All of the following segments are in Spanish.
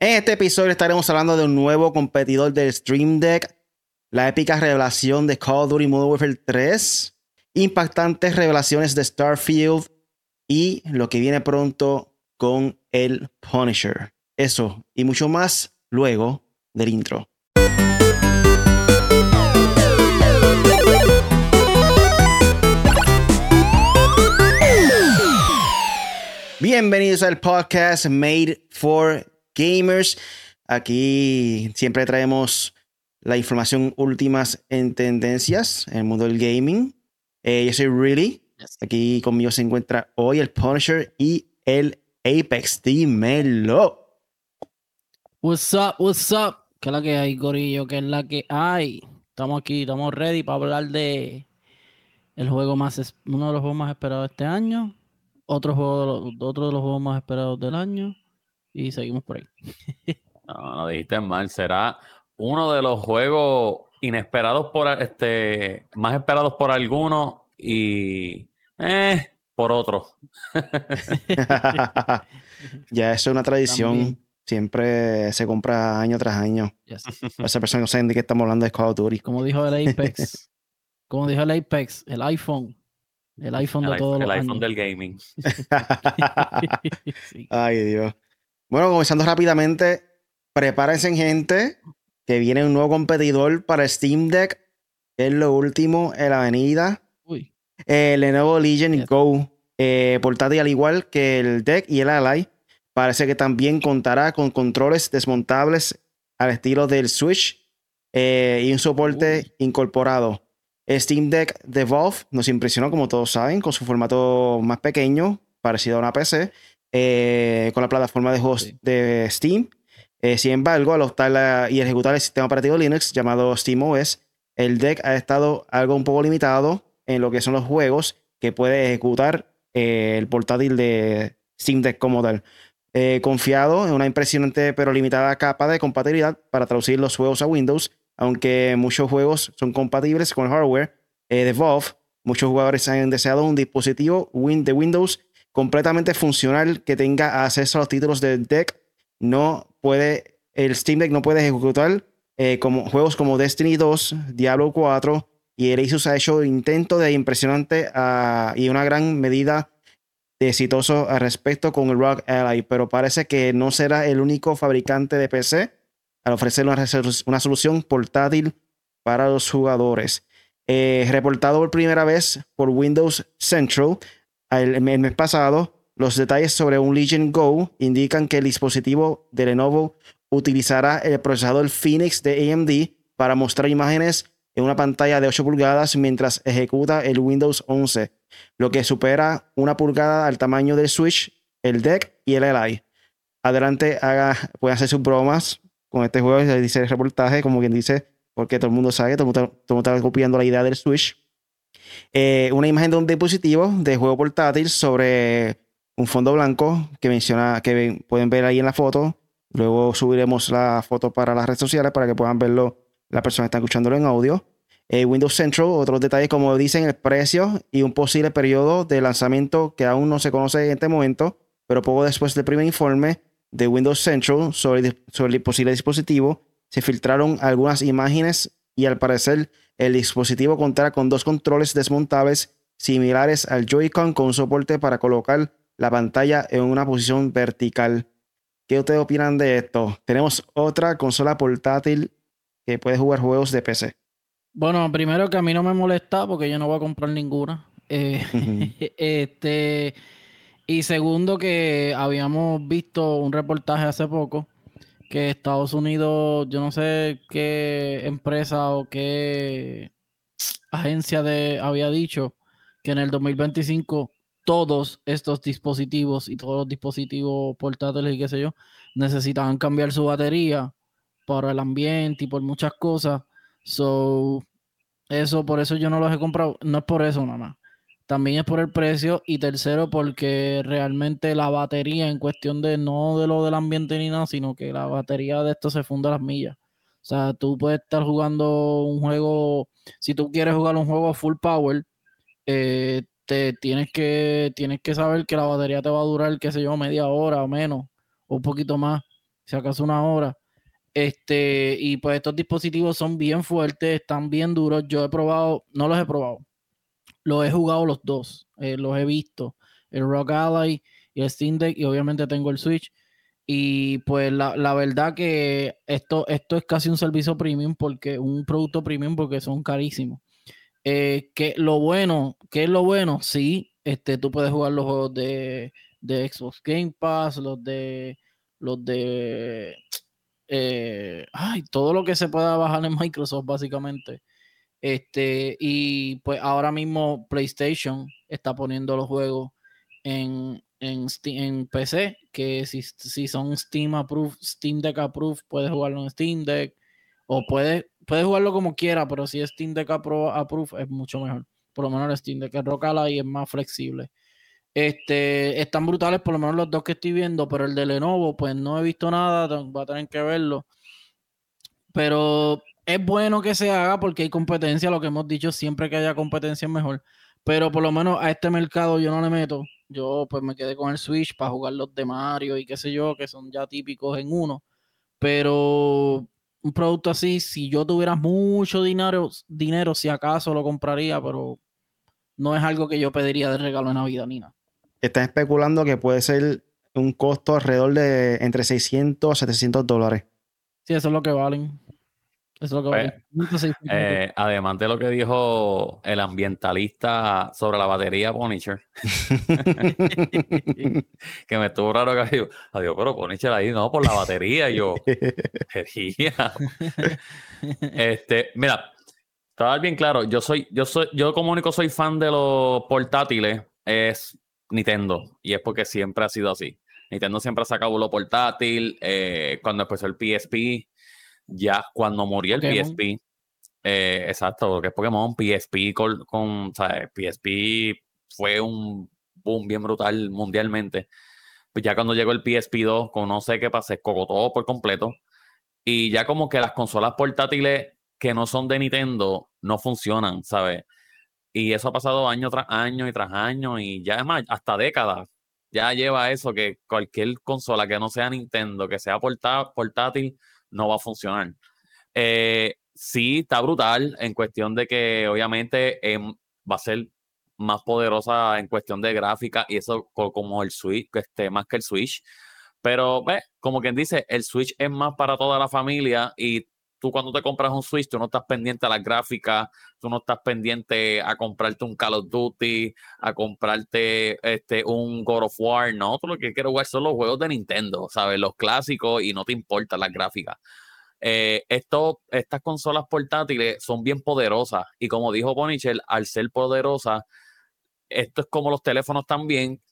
En este episodio estaremos hablando de un nuevo competidor del Stream Deck, la épica revelación de Call of Duty Modern Warfare 3, impactantes revelaciones de Starfield y lo que viene pronto con el Punisher. Eso y mucho más luego del intro. Bienvenidos al podcast Made for Gamers. Aquí siempre traemos la información últimas en tendencias en el mundo del gaming. Eh, yo soy Really. Aquí conmigo se encuentra hoy el Punisher y el Apex. Dímelo. What's up, what's up? ¿Qué es la que hay, Gorillo? ¿Qué es la que hay? Estamos aquí, estamos ready para hablar de el juego más, uno de los juegos más esperados este año otro, juego de otro de los juegos más esperados del año y seguimos por ahí. no, no dijiste mal, será uno de los juegos inesperados por este, más esperados por algunos y eh, por otros. ya eso es una tradición. Siempre se compra año tras año. Esa persona no sabe de qué estamos hablando de Call of Duty. Como dijo el Apex. como dijo el Apex, el iPhone el iPhone de todo El iPhone del gaming. Ay, Dios. Bueno, comenzando rápidamente, prepárense, gente, que viene un nuevo competidor para Steam Deck. Es lo último en la avenida. Uy. El Lenovo Legion Go eh, portátil, al igual que el Deck y el Ally, parece que también contará con controles desmontables al estilo del Switch eh, y un soporte incorporado. Steam Deck de Valve nos impresionó, como todos saben, con su formato más pequeño, parecido a una PC, eh, con la plataforma de juegos de Steam. Eh, sin embargo, al optar y ejecutar el sistema operativo Linux llamado SteamOS, el deck ha estado algo un poco limitado en lo que son los juegos que puede ejecutar eh, el portátil de Steam Deck como tal. confiado en una impresionante pero limitada capa de compatibilidad para traducir los juegos a Windows, aunque muchos juegos son compatibles con el hardware de Valve, muchos jugadores han deseado un dispositivo de Windows completamente funcional que tenga acceso a los títulos del deck. No puede, el Steam Deck no puede ejecutar eh, como, juegos como Destiny 2, Diablo 4 y el Asus ha hecho intento de impresionante ah, y una gran medida de exitoso al respecto con el Rock Ally, pero parece que no será el único fabricante de PC al ofrecer una, solución portátil para los jugadores. Eh, reportado por primera vez por Windows Central el, mes pasado, los detalles sobre un Legion Go indican que el dispositivo de Lenovo utilizará el procesador Phoenix de AMD para mostrar imágenes en una pantalla de 8 pulgadas mientras ejecuta el Windows 11, lo que supera una pulgada al tamaño del Switch, el Deck y el LI. Adelante, haga, puede hacer sus bromas con este juego, dice el reportaje, como quien dice, porque todo el mundo sabe, todo el mundo, está copiando la idea del Switch. Eh, una imagen de un dispositivo de juego portátil sobre un fondo blanco que menciona, que pueden ver ahí en la foto. Luego subiremos la foto para las redes sociales para que puedan verlo las personas que están escuchándolo en audio. Eh, Windows Central, otros detalles como dicen el precio y un posible periodo de lanzamiento que aún no se conoce en este momento, pero poco después del primer informe de Windows Central sobre, el posible dispositivo, se filtraron algunas imágenes y al parecer el dispositivo contará con dos controles desmontables similares al Joy-Con con soporte para colocar la pantalla en una posición vertical. ¿Qué ustedes opinan de esto? Tenemos otra consola portátil que puede jugar juegos de PC. Bueno, primero que a mí no me molesta porque yo no voy a comprar ninguna. Eh, este, y segundo, que habíamos visto un reportaje hace poco que Estados Unidos, yo no sé qué empresa o qué agencia de, había dicho que en el 2025 todos estos dispositivos y todos los dispositivos portátiles y qué sé yo necesitaban cambiar su batería para el ambiente y por muchas cosas. So, eso, por eso yo no los he comprado. No es por eso nada más también es por el precio y tercero porque realmente la batería en cuestión de no de lo del ambiente ni nada, sino que la batería de esto se funda a las millas. O sea, tú puedes estar jugando un juego, si tú quieres jugar un juego full power, eh, te tienes que, tienes que saber que la batería te va a durar, qué sé yo, media hora o menos, o un poquito más. si acaso una hora. Este, y pues estos dispositivos son bien fuertes, están bien duros. Yo he probado, no los he probado, los he jugado los dos, eh, los he visto, el Rock Ally y el Steam Deck, y obviamente tengo el Switch. Y pues la, la, verdad que esto, esto es casi un servicio premium, porque un producto premium, porque son carísimos. Eh, que lo bueno, ¿qué es lo bueno? Sí, este, tú puedes jugar los juegos de, de Xbox Game Pass, los de los de eh, ay, todo lo que se pueda bajar en Microsoft, básicamente. Este, y pues ahora mismo PlayStation está poniendo los juegos en, en, PC, que si, si, son Steam Approved, Steam Deck Approved, puedes jugarlo en Steam Deck, o puedes, puedes jugarlo como quiera, pero si es Steam Deck Approved es mucho mejor. Por lo menos el Steam Deck Rock y es más flexible. Este, están brutales, por lo menos los dos que estoy viendo, pero el de Lenovo, pues no he visto nada, voy a tener que verlo. Pero es bueno que se haga porque hay competencia, lo que hemos dicho, siempre que haya competencia es mejor. Pero por lo menos a este mercado yo no le meto. Yo pues me quedé con el Switch para jugar los de Mario y qué sé yo, que son ya típicos en uno. Pero un producto así, si yo tuviera mucho dinero, dinero si acaso lo compraría, pero no es algo que yo pediría de regalo en Navidad ni nada están especulando que puede ser un costo alrededor de entre 600 a 700 dólares. Sí, eso es lo que valen. Eso es lo que. Pues, eh, además de lo que dijo el ambientalista sobre la batería Punisher, que me estuvo raro que dijo, adiós, pero Punisher ahí no, por la batería. yo, este, mira, estaba bien claro, yo soy, yo soy, yo como único soy fan de los portátiles, es Nintendo. Y es porque siempre ha sido así. Nintendo siempre ha sacado lo portátil. Eh, cuando empezó el PSP, ya cuando murió el PSP, eh, exacto, que es Pokémon, PSP con, con PSP fue un boom bien brutal mundialmente. Pues ya cuando llegó el PSP 2, con no sé qué pasa, se todo por completo. Y ya como que las consolas portátiles que no son de Nintendo no funcionan, ¿sabes? Y eso ha pasado año tras año y tras año y ya es más, hasta décadas. Ya lleva eso que cualquier consola que no sea Nintendo, que sea portátil, no va a funcionar. Eh, sí, está brutal en cuestión de que obviamente em, va a ser más poderosa en cuestión de gráfica y eso como el Switch, esté más que el Switch. Pero, ve, como quien dice, el Switch es más para toda la familia y tú cuando te compras un Switch, tú no estás pendiente a las gráficas, tú no estás pendiente a comprarte un Call of Duty, a comprarte este, un God of War, no, tú lo que quieres jugar son los juegos de Nintendo, ¿sabes? Los clásicos y no te importan las gráficas. Eh, estas consolas portátiles son bien poderosas y como dijo Bonichel, al ser poderosas, esto es como los teléfonos también,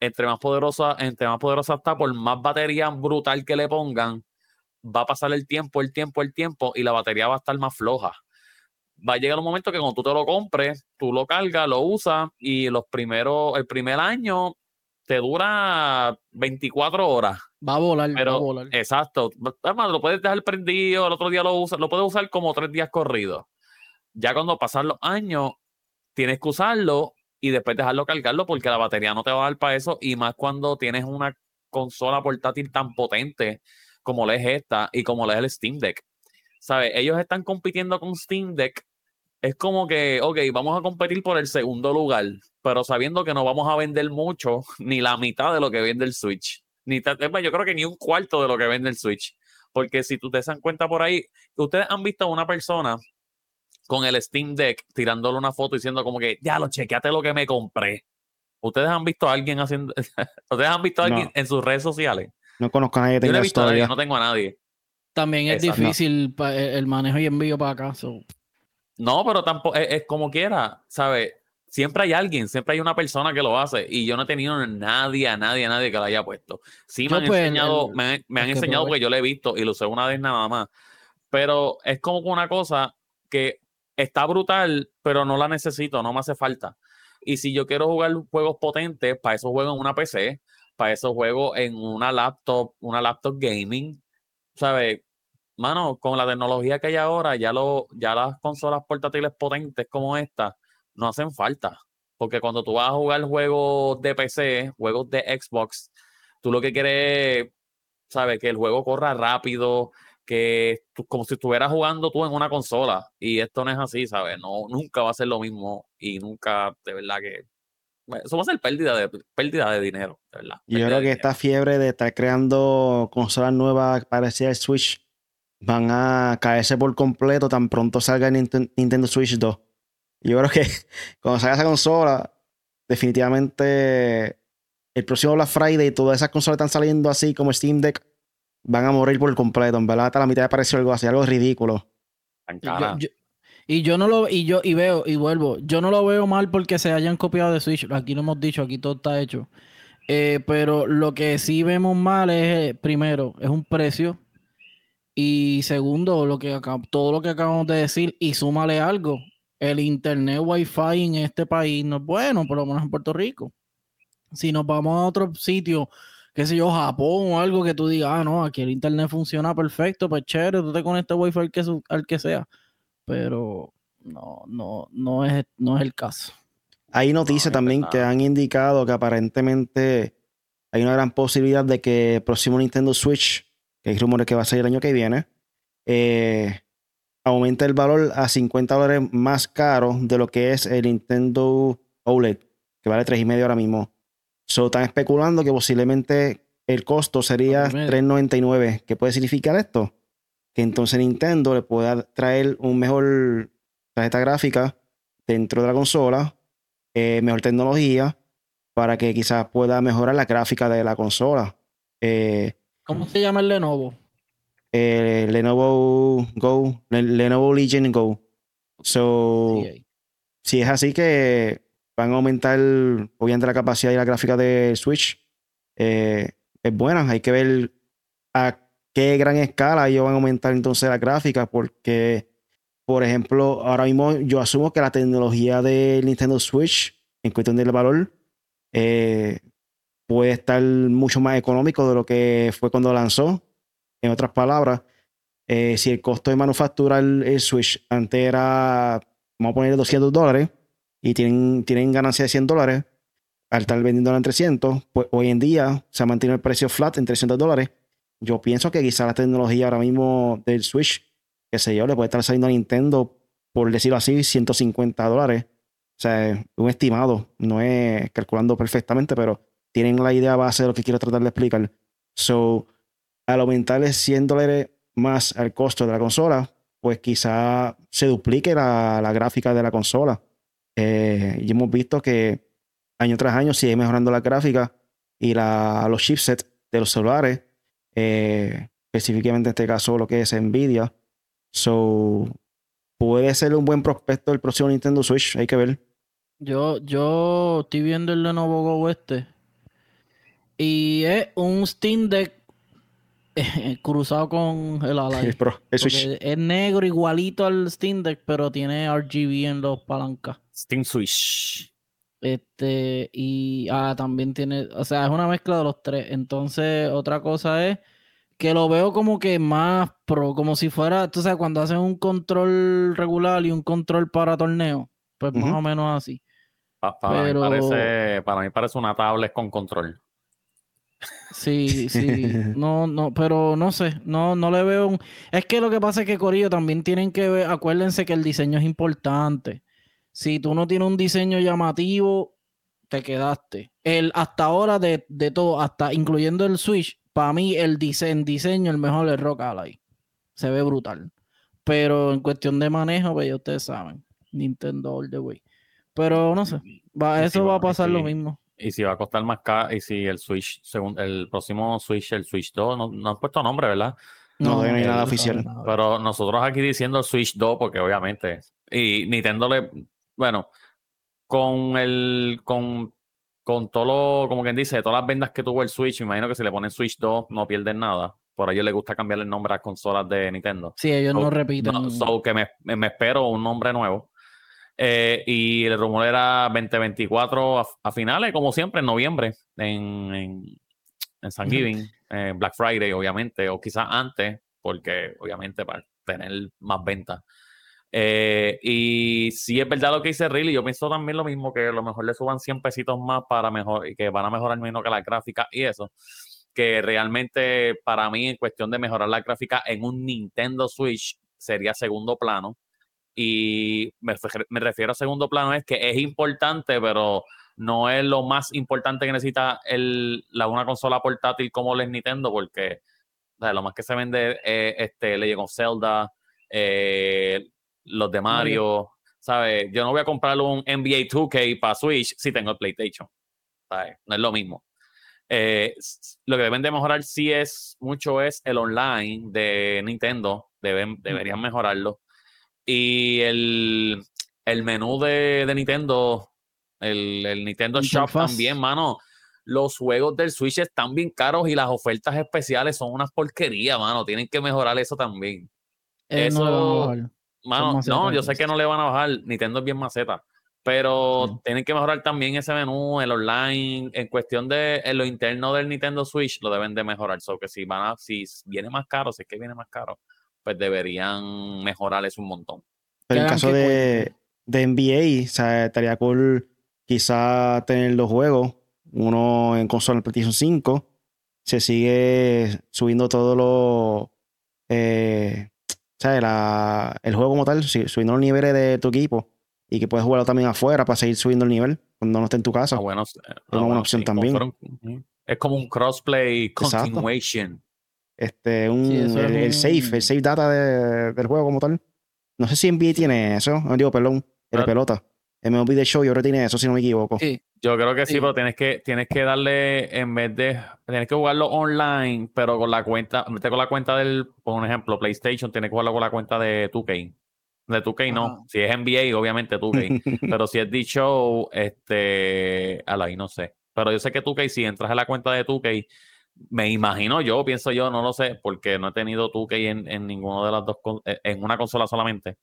entre más poderosa, entre más poderosa está, por más batería brutal que le pongan, va a pasar el tiempo, el tiempo, el tiempo y la batería va a estar más floja. Va a llegar un momento que cuando tú te lo compres, tú lo cargas, lo usas y los primeros, el primer año te dura 24 horas. Va a volar, va a volar. Exacto. Además, lo puedes dejar prendido, el otro día lo usas, lo puedes usar como tres días corridos. Ya cuando pasan los años, tienes que usarlo y después dejarlo cargarlo porque la batería no te va a dar para eso y más cuando tienes una consola portátil tan potente como le es esta y como le es el Steam Deck. ¿Sabes? Ellos están compitiendo con Steam Deck. Es como que, ok, vamos a competir por el segundo lugar, pero sabiendo que no vamos a vender mucho, ni la mitad de lo que vende el Switch. Ni yo creo que ni un cuarto de lo que vende el Switch. Porque si tú te dan cuenta por ahí, ustedes han visto a una persona con el Steam Deck tirándole una foto diciendo como que, ya lo chequeate lo que me compré. ¿Ustedes han visto a alguien haciendo, ustedes han visto a alguien en sus redes sociales no conozco a nadie que tenga yo no tengo a nadie. También es difícil el manejo y envío para acá. No, pero tampoco es, como quiera, ¿sabes? Siempre hay alguien, siempre hay una persona que lo hace y yo no he tenido nadie, a nadie, a nadie que lo haya puesto. Sí me han pues, enseñado, me, han enseñado porque yo lo he visto y lo usé una vez nada más. Pero es como una cosa que está brutal, pero no la necesito, no me hace falta. Y si yo quiero jugar juegos potentes, para eso juego en una PC, para esos juegos en una laptop, una laptop gaming, ¿sabes? Mano, con la tecnología que hay ahora, ya, lo, ya las consolas portátiles potentes como esta no hacen falta. Porque cuando tú vas a jugar juegos de PC, juegos de Xbox, tú lo que quieres es ¿sabes? Que el juego corra rápido, que como si estuvieras jugando tú en una consola. Y esto no es así, ¿sabes? No, nunca va a ser lo mismo y nunca, de verdad que... Eso va a ser pérdida de, pérdida de dinero, de verdad. Yo creo que esta fiebre de estar creando consolas nuevas parecidas al Switch van a caerse por completo tan pronto salga Nintendo Switch 2. Yo creo que cuando salga esa consola, definitivamente el próximo Black Friday y todas esas consolas están saliendo así como Steam Deck van a morir por completo. En verdad, hasta la mitad me pareció algo así, algo ridículo. Y yo, no lo y yo y veo y vuelvo, yo no lo veo mal porque se hayan copiado de Switch. Aquí lo hemos dicho, aquí todo está hecho. Eh, pero lo que sí vemos mal es, primero, es un precio. Y segundo, lo que todo lo que acabamos de decir, y súmale algo. El internet wifi en este país no es bueno, por lo menos en Puerto Rico. Si nos vamos a otro sitio qué sé yo, Japón o algo que tú digas, ah, no, aquí el internet funciona perfecto, pues chévere, tú te conectas wifi al que, al que sea. Pero no, no, no es, no es el caso. Hay noticias también que han indicado que aparentemente hay una gran posibilidad de que el próximo Nintendo Switch, que hay rumores que va a salir el año que viene, eh, aumente el valor a 50 dólares más caro de lo que es el Nintendo OLED, que vale 3,5 ahora mismo. So, están especulando que posiblemente el costo sería 3.99. ¿Qué puede significar esto? Que entonces Nintendo le pueda traer un mejor tarjeta gráfica dentro de la consola, eh, mejor tecnología, para que quizás pueda mejorar la gráfica de la consola. Eh, ¿Cómo se llama el Lenovo? Eh, Lenovo Go, Lenovo Legion Go. So, si es así que van a aumentar, obviamente, la capacidad y la gráfica de Switch. Es buena, hay que ver a qué gran escala ellos van a aumentar entonces la gráfica, porque, por ejemplo, ahora mismo yo asumo que la tecnología de Nintendo Switch, en cuestión del valor, eh, puede estar mucho más económico de lo que fue cuando lanzó. En otras palabras, eh, si el costo de manufacturar el Switch antes era, vamos a poner 200 dólares, y tienen, tienen ganancia de 100 dólares, al estar vendiendo en 300, pues hoy en día se ha mantenido el precio flat en 300 dólares. Yo pienso que quizá la tecnología ahora mismo del Switch, que sé yo, le puede estar saliendo a Nintendo, por decirlo así, 150 dólares. O sea, un estimado, no es calculando perfectamente, pero tienen la idea base de lo que quiero tratar de explicar. So, al aumentarle 100 dólares más al costo de la consola, pues quizá se duplique la, la gráfica de la consola. Eh, y hemos visto que año tras año sigue mejorando la gráfica y la, los chipsets de los celulares, eh, específicamente en este caso lo que es Nvidia. So, puede ser un buen prospecto el próximo Nintendo Switch, hay que ver. Yo, yo estoy viendo el Lenovo Go este. Y es un Steam Deck cruzado con el Ally. Es negro igualito al Steam Deck, pero tiene RGB en los palancas. Steam Switch. Este, y ah, también tiene, o sea, es una mezcla de los tres. Entonces, otra cosa es que lo veo como que más pro, como si fuera, tú sabes, cuando hacen un control regular y un control para torneo, pues más o menos así. para, mí parece, para mí parece una tablet con control. Sí, sí, no, no, pero no sé, no, no le veo un... Es que lo que pasa es que Corillo también tienen que ver, acuérdense que el diseño es importante. Si tú no tienes un diseño llamativo, te quedaste. El, hasta ahora de, todo, hasta incluyendo el Switch, para mí el diseño, el mejor es Rock Ally. Se ve brutal. Pero en cuestión de manejo, pues ya ustedes saben. Nintendo All the Way. Pero no sé, va, eso va a pasar lo mismo. Y si va a costar más caro, y si el Switch, según el próximo Switch, el Switch 2, no, no han puesto nombre, ¿verdad? No, no, hay nada oficial. Pero nosotros aquí diciendo Switch 2, porque obviamente, y Nintendo le, bueno, con el, con, con todo lo, como quien dice, todas las vendas que tuvo el Switch, imagino que si le ponen Switch 2 no pierden nada. Por ello le gusta cambiar el nombre a las consolas de Nintendo. Sí, ellos no repiten. No, que me, me, espero un nombre nuevo. Eh, y el rumor era 2024 a, finales, como siempre, en noviembre, en, en, en San Giving, Black Friday, obviamente, o quizás antes, porque obviamente para tener más ventas. Eh, y si es verdad lo que dice Riley, yo pienso también lo mismo, que a lo mejor le suban 100 pesitos más para mejor que van a mejorar menos que la gráfica y eso. que realmente para mí en cuestión de mejorar la gráfica en un Nintendo Switch sería segundo plano. Y me, refiero a segundo plano es que es importante, pero no es lo más importante que necesita el, la, una consola portátil como el Nintendo, porque lo más que se vende es este, Legend of Zelda, eh, los de Mario, ¿sabes? Yo no voy a comprar un NBA 2K para Switch si tengo el PlayStation, ¿sabes? No es lo mismo. Eh, lo que deben de mejorar sí es mucho es el online de Nintendo, deben, deberían mejorarlo. Y el, el menú de, de Nintendo, el, el Nintendo Shop también, mano. Los juegos del Switch están bien caros y las ofertas especiales son unas porquerías, mano. Tienen que mejorar eso también. Eh, eso, mano, no, yo sé que no le van a bajar. Nintendo es bien maceta. Pero tienen que mejorar también ese menú, el online, en cuestión de lo interno del Nintendo Switch, lo deben de mejorar. So que si van a, si viene más caro, si es que viene más caro, pues deberían mejorar eso un montón. Pero en caso de, de NBA, o sea, estaría cool quizá tener los juegos, uno en consola en PlayStation 5, se sigue subiendo todo lo, eh, La, el juego como tal, subiendo los niveles de tu equipo y que puedes jugarlo también afuera para seguir subiendo el nivel cuando no esté en tu casa. Ah, bueno, es una buena opción también. es como un crossplay continuation. Este, un, el, safe, el safe data del juego como tal. No sé si NBA tiene eso. No digo, perdón, el pelota. MLB The Show yo creo que tiene eso, si no me equivoco. Sí. Yo creo que sí, pero tienes que, tienes que darle, en vez de, tienes que jugarlo online, pero con la cuenta, con la cuenta del, por ejemplo, PlayStation, tienes que jugarlo con la cuenta de 2K. De 2K no. Si es NBA, obviamente 2K. pero si es D-Show, este. ahí no sé. Pero yo sé que 2K, si entras a la cuenta de 2K, me imagino yo, pienso yo, no lo sé, porque no he tenido 2K en, en ninguno de las dos, eh, en una consola solamente.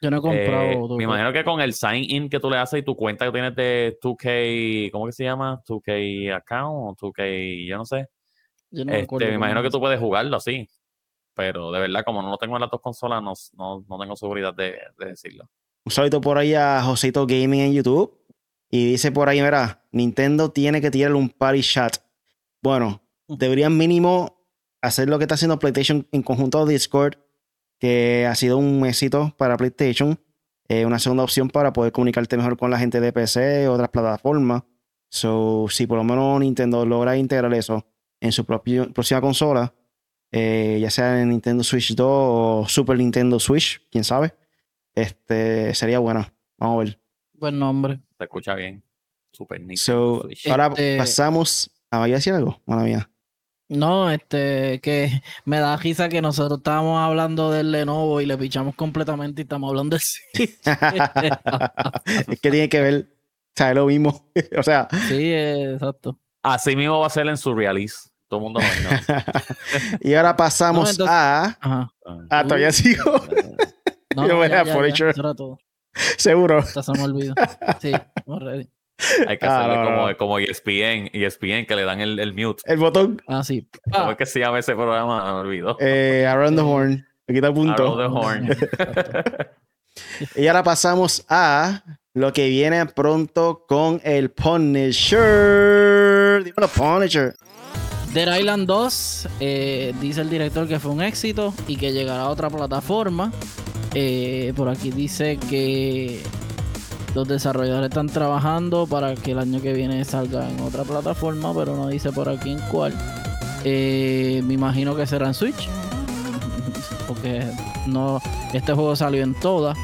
Yo no he comprado. Eh, me imagino que con el sign in que tú le haces y tu cuenta que tienes de 2K, ¿cómo que se llama? 2K account o 2K, yo no sé. Yo no este, me imagino que tú puedes jugarlo así. Pero de verdad, como no lo tengo en las dos consolas, no, no, tengo seguridad de, decirlo. Un saludo por ahí a Josito Gaming en YouTube. Y dice por ahí, mira, Nintendo tiene que tirarle un party chat. Bueno, deberían mínimo hacer lo que está haciendo PlayStation en conjunto a Discord, que ha sido un éxito para PlayStation. Eh, una segunda opción para poder comunicarte mejor con la gente de PC, otras plataformas. So, si por lo menos Nintendo logra integrar eso en su propia, próxima consola, eh, ya sea en Nintendo Switch 2 o Super Nintendo Switch, quién sabe. Este sería bueno. Vamos a ver. Buen nombre. Se escucha bien. Super Nintendo Switch. Ahora este pasamos. a ¿Vaya a decir algo? Mala mía. No, este, que me da risa que nosotros estábamos hablando del Lenovo y le pichamos completamente y estamos hablando de es que tiene que ver, o sea, lo mismo. o sea. Sí, exacto. Así mismo va a ser en Surrealist. Todo el mundo y ahora pasamos a. Ajá. Ah, todavía sigo. No, Yo voy a ya, todo. Seguro. Hasta se me olvidó. Sí, ready. Hay que hacerle como, como ESPN, ESPN, que le dan el, el mute. El botón. Ah, sí. ¿Cómo es que se llama ese programa? Me olvidó. Eh, Around the Horn. Aquí está el punto. Around the Horn. y ahora pasamos a lo que viene pronto con el Punisher. Dímelo, Punisher. Dead Island 2 eh, dice el director que fue un éxito y que llegará a otra plataforma. Eh, por aquí dice que los desarrolladores están trabajando para que el año que viene salga en otra plataforma, pero no dice por aquí en cuál. Eh, me imagino que será en Switch. Porque no, este juego salió en todas.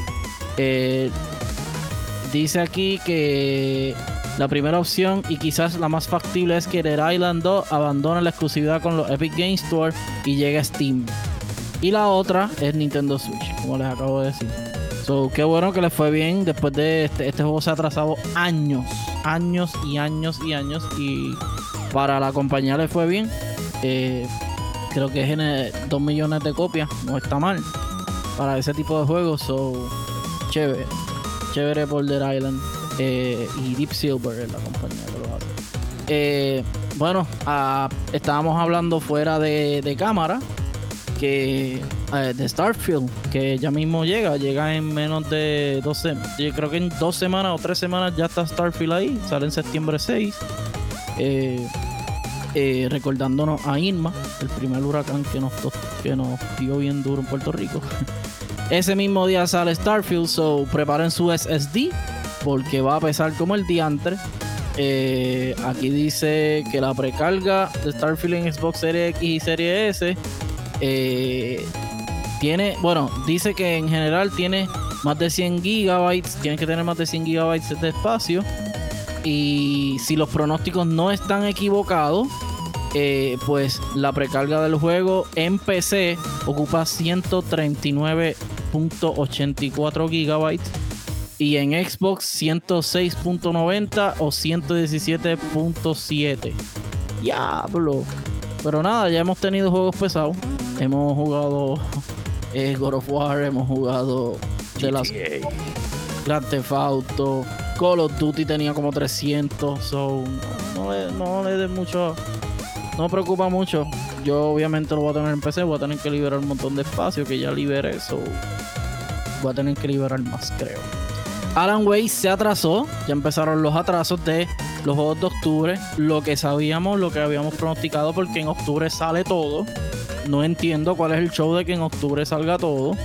dice aquí que la primera opción y quizás la más factible es que Dead Island 2 abandone la exclusividad con los Epic Game Store y llegue a Steam. Y la otra es Nintendo Switch, como les acabo de decir. So, qué bueno que les fue bien. Después de este, este juego se ha atrasado años, años y años y años. Y para la compañía le fue bien. Eh, creo que es 2 millones de copias. No está mal para ese tipo de juegos. So, chévere. Chévere por Dead Island. Eh, y Deep Silver es la compañía que lo hace. Eh, bueno, ah, estábamos hablando fuera de, cámara que eh, de Starfield, que ya mismo llega, llega en menos de 12, yo creo que en dos semanas o tres semanas ya está Starfield ahí, sale en septiembre 6. eh, recordándonos a Irma, el primer huracán que nos, que nos dio bien duro en Puerto Rico. Ese mismo día sale Starfield, so preparen su SSD porque va a pesar como el diantre. Eh, aquí dice que la precarga de Starfield en Xbox Series X y Series S eh, tiene, bueno, dice que en general tiene más de 100 gigabytes, tiene que tener más de 100 gigabytes de espacio. Y si los pronósticos no están equivocados, eh, pues la precarga del juego en PC ocupa 139.84 gigabytes y en Xbox 106.90 o 117.7. Diablo. Pero nada, ya hemos tenido juegos pesados. Hemos jugado eh, God of War, hemos jugado de las Grand Theft Auto, Call of Duty tenía como 300, so no, le, no le mucho, no me preocupa mucho. Yo obviamente lo voy a tener en PC, voy a tener que liberar un montón de espacio que ya liberé, so voy a tener que liberar más, creo. Alan Way se atrasó, ya empezaron los atrasos de los juegos de octubre, lo que sabíamos, lo que habíamos pronosticado, porque en octubre sale todo. No entiendo cuál es el show de que en octubre salga todo.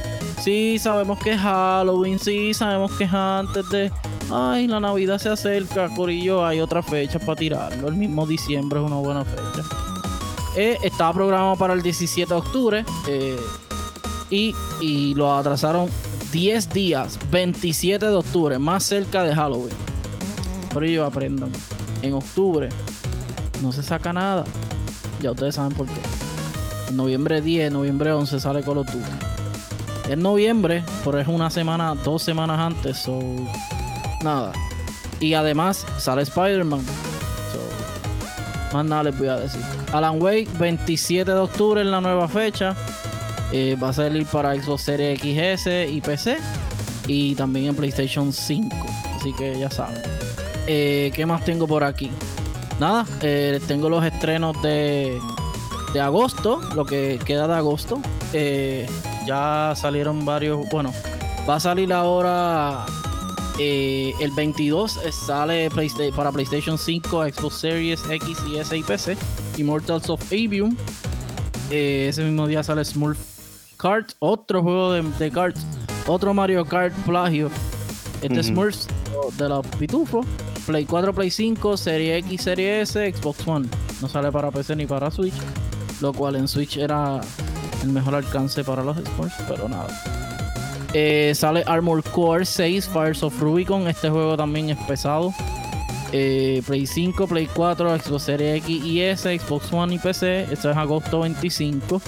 Sí, sabemos que es Halloween, sí, sabemos que es antes de. Ay, la Navidad se acerca, Corillo, hay otra fecha para tirarlo. El mismo diciembre es una buena fecha. Eh, estaba programado para el 17 de octubre eh, y, y lo atrasaron 10 días, 27 de octubre, más cerca de Halloween. Por ello aprendan. En octubre no se saca nada. Ya ustedes saben por qué. En noviembre 10, noviembre 11 sale Call of Duty. Es noviembre, pero es una semana, dos semanas antes, so nada. Y además sale Spider-Man. So, más nada les voy a decir. Alan Wake, 27 de octubre en la nueva fecha. Eh, va a salir para Xbox Series XS y PC. Y también en PlayStation 5. Así que ya saben. Eh, ¿Qué más tengo por aquí? Nada, eh, tengo los estrenos de, de agosto. Lo que queda de agosto. ya salieron varios. Bueno, va a salir ahora. el 22 sale para PlayStation 5, Xbox Series X y S y PC. Immortals of Avium. ese mismo día sale Smurf Kart, otro juego de, de cards, otro Mario Kart plagio. Este es Smurfs de los pitufos. Play 4, Play 5, Serie X, Serie S, Xbox One. No sale para PC ni para Switch. Lo cual en Switch era el mejor alcance para los Smurfs, pero nada. Eh, sale Armor Core 6, Fires of Rubicon. Este juego también es pesado. Eh, Play 5, Play 4, Xbox Series X y S, Xbox One y PC. Esto es agosto 25.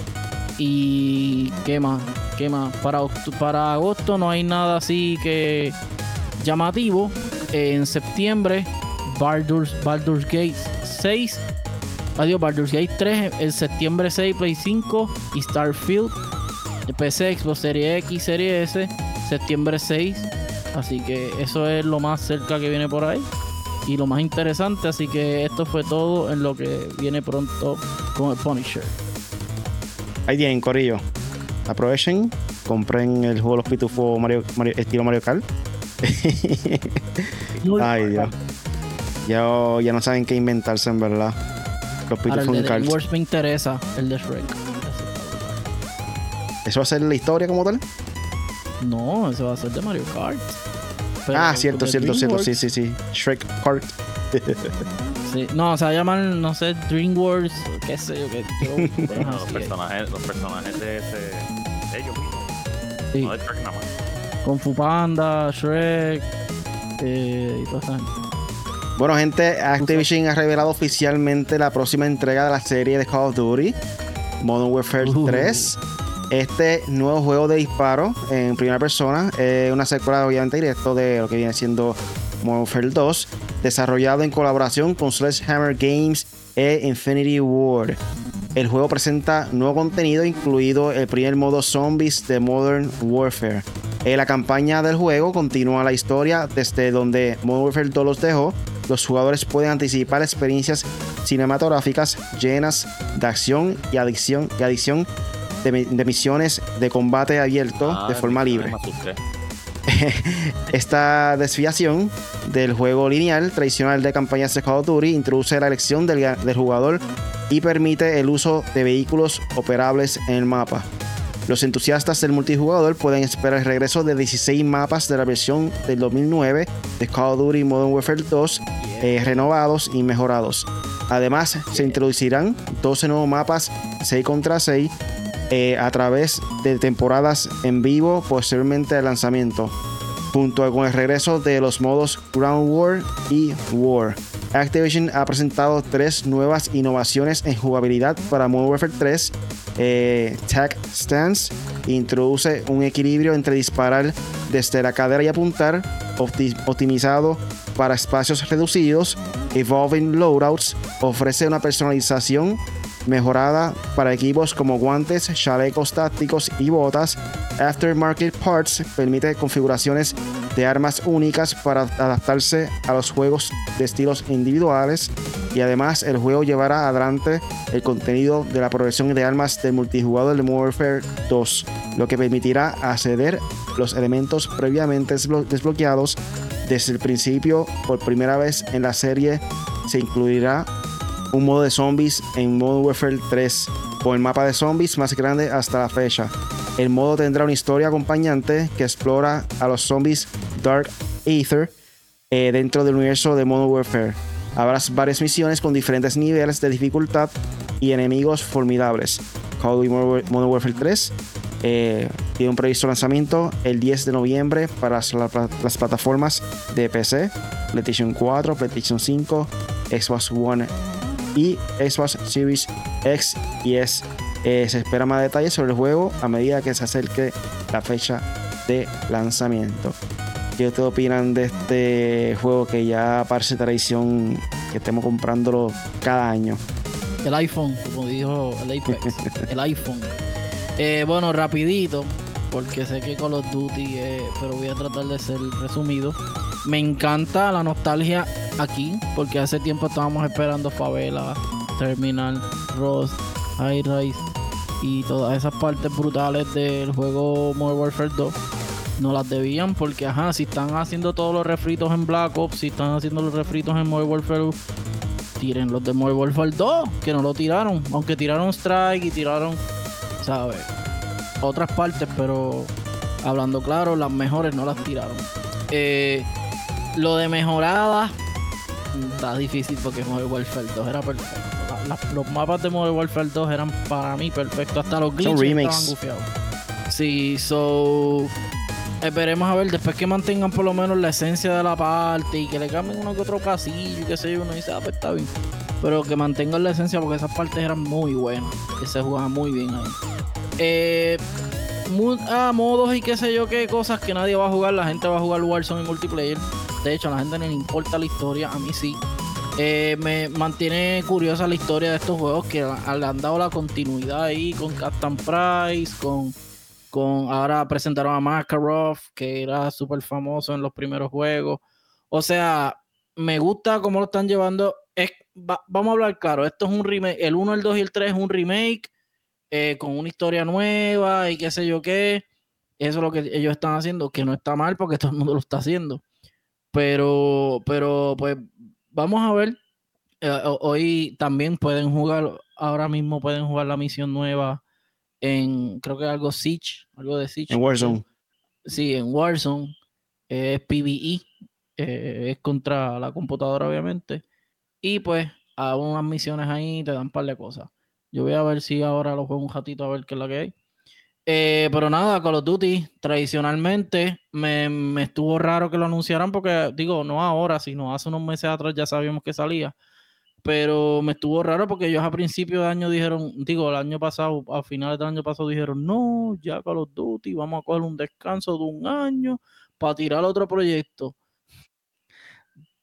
Y qué más, qué más. Para, para agosto no hay nada así que llamativo. En septiembre, Baldur's, Baldur's Gate 6. Adiós, Baldur's Gate 3. En septiembre 6, Play 5 y Starfield. PC, Xbox Serie X, Serie S. Septiembre 6. Así que eso es lo más cerca que viene por ahí. Y lo más interesante. Así que esto fue todo en lo que viene pronto con el Punisher. Ahí tienen, Corillo. Aprovechen, compren el juego de los pitufos Mario, estilo Mario Kart. Ay, Dios. Ya, ya no saben qué inventarse, en verdad. Los pitufos en Kart. me interesa, el de Shrek. ¿Eso va a ser la historia como tal? No, eso va a ser de Mario Kart. ah, cierto, cierto, cierto. Sí, sí, sí. Shrek Kart. No, se va a llamar, no sé, DreamWorks, qué sé yo, qué. los, personajes, los personajes de ese. De ellos mismos. Sí. No de Shrek nada más. Con Fupanda, Shrek eh, y toda esa gente. Bueno, gente, Activision ha revelado oficialmente la próxima entrega de la serie de Call of Duty, Modern Warfare 3. Uh. Este nuevo juego de disparo en primera persona es una secuela, obviamente, directo de lo que viene siendo Modern Warfare 2 desarrollado en colaboración con Sledgehammer Games e Infinity Ward. El juego presenta nuevo contenido, incluido el primer modo Zombies de Modern Warfare. En la campaña del juego continúa la historia desde donde Modern Warfare 2 los dejó. Los jugadores pueden anticipar experiencias cinematográficas llenas de acción y adicción, y adicción de, misiones de combate abierto ah, de forma libre. Esta desviación del juego lineal tradicional de campañas de Call of Duty introduce la elección del, del jugador y permite el uso de vehículos operables en el mapa. Los entusiastas del multijugador pueden esperar el regreso de 16 mapas de la versión del 2009 de Call of Duty Modern Warfare 2 eh, renovados y mejorados. Además, se introducirán 12 nuevos mapas 6 contra 6 eh, a través de temporadas en vivo posteriormente al lanzamiento, junto con el regreso de los modos Ground War y War. Activision ha presentado tres nuevas innovaciones en jugabilidad para Modern Warfare 3. Eh, Tag Stance introduce un equilibrio entre disparar desde la cadera y apuntar, optimizado para espacios reducidos. Evolving Loadouts ofrece una personalización mejorada para equipos como guantes, chalecos tácticos y botas. Aftermarket Parts permite configuraciones de armas únicas para adaptarse a los juegos de estilos individuales y además el juego llevará adelante el contenido de la progresión de armas del multijugador de Warfare 2, lo que permitirá acceder los elementos previamente desbloqueados desde el principio. Por primera vez en la serie se incluirá un modo de zombies en Modern Warfare 3 con el mapa de zombies más grande hasta la fecha. El modo tendrá una historia acompañante que explora a los zombies Dark Aether eh, dentro del universo de Modern Warfare. Habrá varias misiones con diferentes niveles de dificultad y enemigos formidables. Call of Duty Modern Warfare 3 eh, tiene un previsto lanzamiento el 10 de noviembre para las, las plataformas de PC, PlayStation 4, PlayStation 5, Xbox One y Xbox Series X y S. Eh, se espera más detalles sobre el juego a medida que se acerque la fecha de lanzamiento. ¿Qué ustedes opinan de este juego que ya parece tradición que estemos comprándolo cada año? El iPhone, como dijo el Apex, el iPhone. Eh, bueno, rapidito, porque sé que Call of Duty, pero voy a tratar de ser resumido. Me encanta la nostalgia aquí, porque hace tiempo estábamos esperando Favela, Terminal, Ross, High Rise y todas esas partes brutales del juego Modern Warfare 2. No las debían porque, ajá, si están haciendo todos los refritos en Black Ops, si están haciendo los refritos en Modern Warfare, tiren los de Modern Warfare 2, que no lo tiraron. Aunque tiraron Strike y tiraron, ¿sabes? Otras partes, pero hablando claro, las mejores no las tiraron. Eh, lo de mejorada está difícil porque Modern Warfare 2 era perfecto. Los mapas de Modern Warfare 2 eran para mí perfectos. Hasta los glitches estaban gufiados. Sí, so. Esperemos a ver, después que mantengan por lo menos la esencia de la parte y que le cambien uno que otro pasillo, qué sé yo, uno dice, ah, pues está bien. Pero que mantengan la esencia porque esas partes eran muy buenas. Que se jugaban muy bien ahí. Eh, ah, modos y qué sé yo qué cosas que nadie va a jugar. La gente va a jugar Warzone en multiplayer. De hecho, a la gente no le importa la historia, a mí sí. Eh, me mantiene curiosa la historia de estos juegos que le han dado la continuidad ahí con Captain Price, con, con ahora presentaron a Makarov, que era súper famoso en los primeros juegos. O sea, me gusta cómo lo están llevando. Es, vamos a hablar claro, esto es un remake, el 1, el 2 y el 3 es un remake eh, con una historia nueva y qué sé yo qué. Eso es lo que ellos están haciendo, que no está mal porque todo el mundo lo está haciendo. Pero, pero pues vamos a ver. Eh, hoy también pueden jugar, ahora mismo pueden jugar la misión nueva en, creo que algo Siege, algo de Siege. En Warzone. Sí, en Warzone. Es PvE. Eh, es contra la computadora, obviamente. Y pues, a unas misiones ahí te dan un par de cosas. Yo voy a ver si ahora lo juego un ratito a ver qué es lo que hay. Eh, pero nada, Call of Duty tradicionalmente me, estuvo raro que lo anunciaran porque, digo, no ahora, sino hace unos meses atrás ya sabíamos que salía. Pero me estuvo raro porque ellos a principio de año dijeron, digo, el año pasado, a finales del año pasado dijeron, no, ya Call of Duty, vamos a coger un descanso de un año para tirar otro proyecto.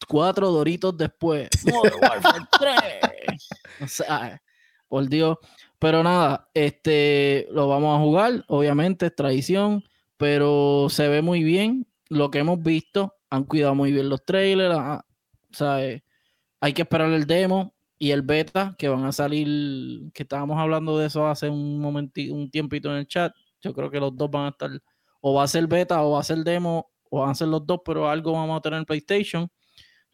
Cuatro doritos después, Modern Warfare 3. O sea, por Dios. Pero nada, este lo vamos a jugar, obviamente es tradición, pero se ve muy bien lo que hemos visto. Han cuidado muy bien los trailers, ah, hay que esperar el demo y el beta que van a salir, que estábamos hablando de eso hace un momentito, un tiempito en el chat. Yo creo que los dos van a estar o va a ser beta o va a ser demo o van a ser los dos, pero algo vamos a tener en PlayStation.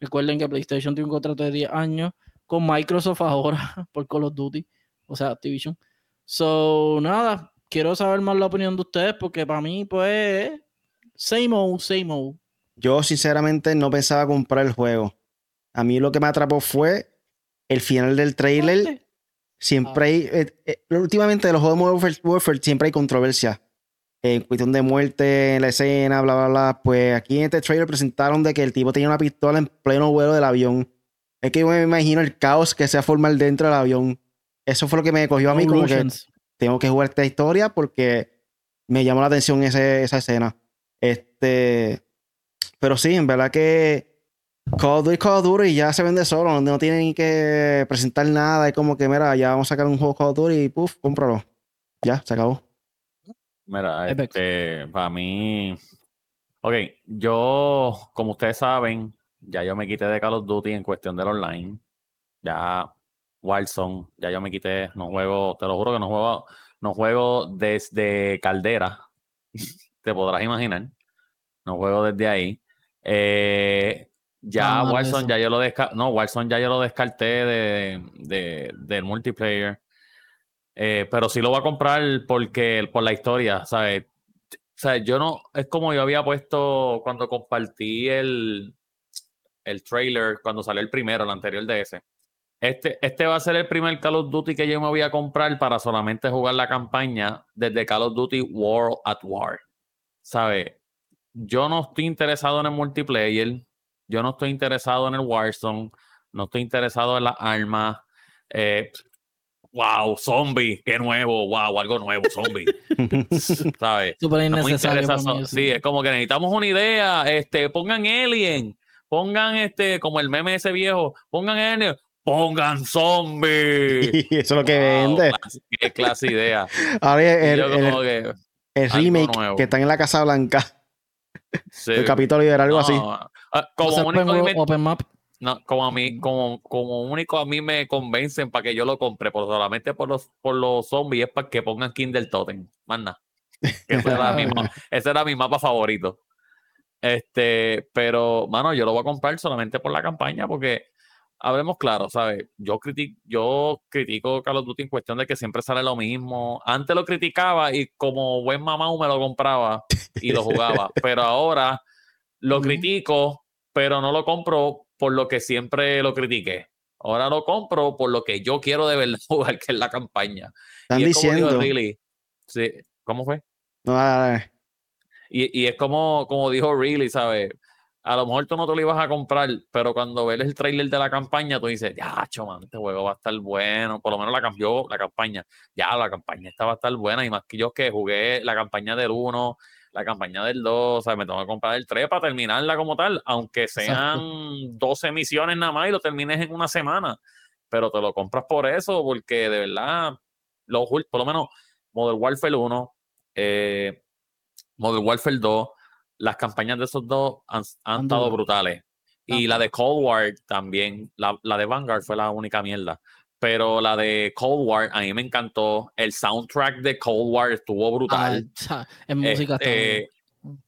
Recuerden que PlayStation tiene un contrato de 10 años con Microsoft ahora por Call of Duty, o sea, Activision. So, nada, quiero saber más la opinión de ustedes porque para mí, pues, same old, same old. Yo, sinceramente, no pensaba comprar el juego. A mí lo que me atrapó fue el final del trailer. Siempre hay, eh, eh, últimamente de los juegos de Warfare, Warfare siempre hay controversia en cuestión de muerte en la escena, bla, bla, bla. Pues aquí en este trailer presentaron de que el tipo tenía una pistola en pleno vuelo del avión. Es que yo me imagino el caos que se va a formar dentro del avión. Eso fue lo que me cogió a mí como que tengo que jugar esta historia porque me llamó la atención esa escena. Este, pero sí, en verdad que Call of Duty Call of Duty ya se vende solo, no tiene ni que presentar nada. Es como que, mira, ya vamos a sacar un juego Call of Duty y puff, cómpralo. Ya, se acabó. Mira, este, para mí. Ok, yo, como ustedes saben, ya yo me quité de Call of Duty en cuestión del online. Ya, Wilson, ya yo me quité, no juego, te lo juro que no juego, no juego desde Caldera. te podrás imaginar. No juego desde ahí. Eh, ya Wilson, ya yo lo descarté. No, Wilson ya yo lo descarté de, de, del multiplayer. Eh, pero sí lo voy a comprar porque por la historia, ¿sabes? O sea, yo no, es como yo había puesto cuando compartí el, el trailer, cuando salió el primero, el anterior de ese. Este, este va a ser el primer Call of Duty que yo me voy a comprar para solamente jugar la campaña desde Call of Duty World at War. ¿Sabes? Yo no estoy interesado en el multiplayer, yo no estoy interesado en el Warzone, no estoy interesado en las armas. Eh, wow, zombie, qué nuevo, wow, algo nuevo, zombie. ¿Sabes? Súper innecesario. sí, es como que necesitamos una idea, este, pongan Alien, pongan este, como el meme ese viejo, pongan Alien, pongan zombie. Eso es lo que vende. qué clase idea. Ahora el, el, el remake que está en la Casa Blanca. El Capitolio era algo así. Ah, como un open map no, como a mí, como, como único a mí me convencen para que yo lo compre, por solamente por los, por los zombies, es para que pongan Kindle Totem, más nada. Ese era, mi, ese era mi mapa favorito. Este, pero, mano, yo lo voy a comprar solamente por la campaña, porque hablemos claro, ¿sabes? Yo, critico, yo critico Call of Duty en cuestión de que siempre sale lo mismo. Antes lo criticaba y como buen mamá me lo compraba y lo jugaba, pero ahora lo critico, pero no lo compro por lo que siempre lo critiqué. Ahora lo compro por lo que yo quiero de verdad jugar, que es la campaña. Están diciendo. sí, ¿Cómo fue? No, y, y, es como, como dijo Really, ¿sabes? A lo mejor tú no te lo ibas a comprar, pero cuando ves el trailer de la campaña, tú dices, ya, man, este juego va a estar bueno. Por lo menos la cambió la campaña. Ya, la campaña esta va a estar buena. Y más que yo que jugué la campaña del 1, la campaña del 2, o sea, me tengo que comprar el 3 para terminarla como tal, aunque sean 12 misiones nada más y lo termines en una semana, pero te lo compras por eso, porque de verdad, lo, por lo menos Modern Warfare 1, eh, Modern Warfare 2, las campañas de esos dos han, estado brutales. Y la de Cold War también, la, la de Vanguard fue la única mierda pero la de Cold War a mí me encantó. El soundtrack de Cold War estuvo brutal. Ah, en música este,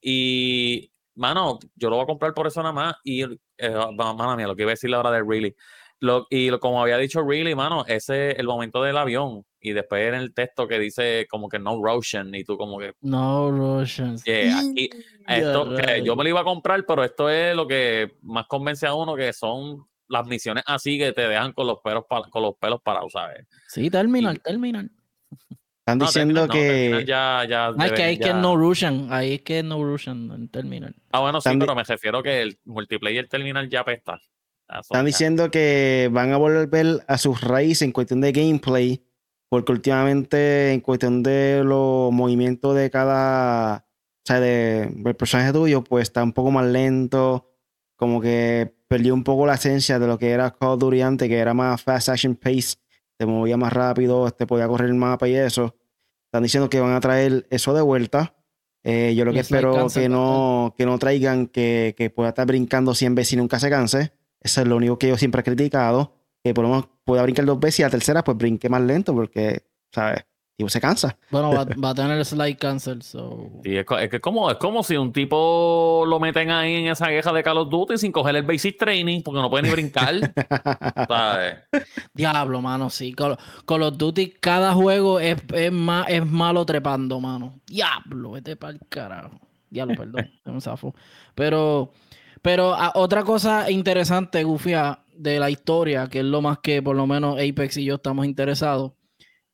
Y, mano, yo lo voy a comprar por eso nada más. Y, eh, mano mía, lo que iba a decir ahora de Really. Lo, y como había dicho Really, mano, ese es el momento del avión. Y después en el texto que dice como que no Russian. Y tú como que... No Russian. aquí, esto, yo me lo iba a comprar, pero esto es lo que más convence a uno que son las misiones así que te dejan con los pelos con los pelos parados, ¿sabes? Sí, terminal, terminal. Están diciendo que. ya, ya es que ahí que no Russian, ahí es que no Russian en terminal. Ah, bueno, sí, pero me refiero que el multiplayer terminal ya pesta. Están diciendo que van a volver a sus raíces en cuestión de gameplay, porque últimamente en cuestión de los movimientos de cada, o sea, de, del personaje tuyo, pues está un poco más lento, como que perdió un poco la esencia de lo que era Call of Duty antes, que era más fast action pace, te movía más rápido, este podía correr el mapa y eso. Están diciendo que van a traer eso de vuelta. Eh, yo lo que espero que no, que no traigan que, que, pueda estar brincando 100 veces y nunca se canse. Eso es lo único que yo siempre he criticado. Que por lo menos pueda brincar dos veces y a la tercera pues brinque más lento porque, ¿sabes? tipo se cansa. Bueno, va, a tener slide cancel. So. es, que como, es como si un tipo lo meten ahí en esa queja de Call of Duty sin coger el basic training porque no puede ni brincar. Diablo, mano, sí. Call, of Duty, cada juego es, es, es malo trepando, mano. Diablo, vete para el carajo. Diablo, perdón, un zafo. Pero, pero ah, otra cosa interesante, Gufia, de la historia, que es lo más que por lo menos Apex y yo estamos interesados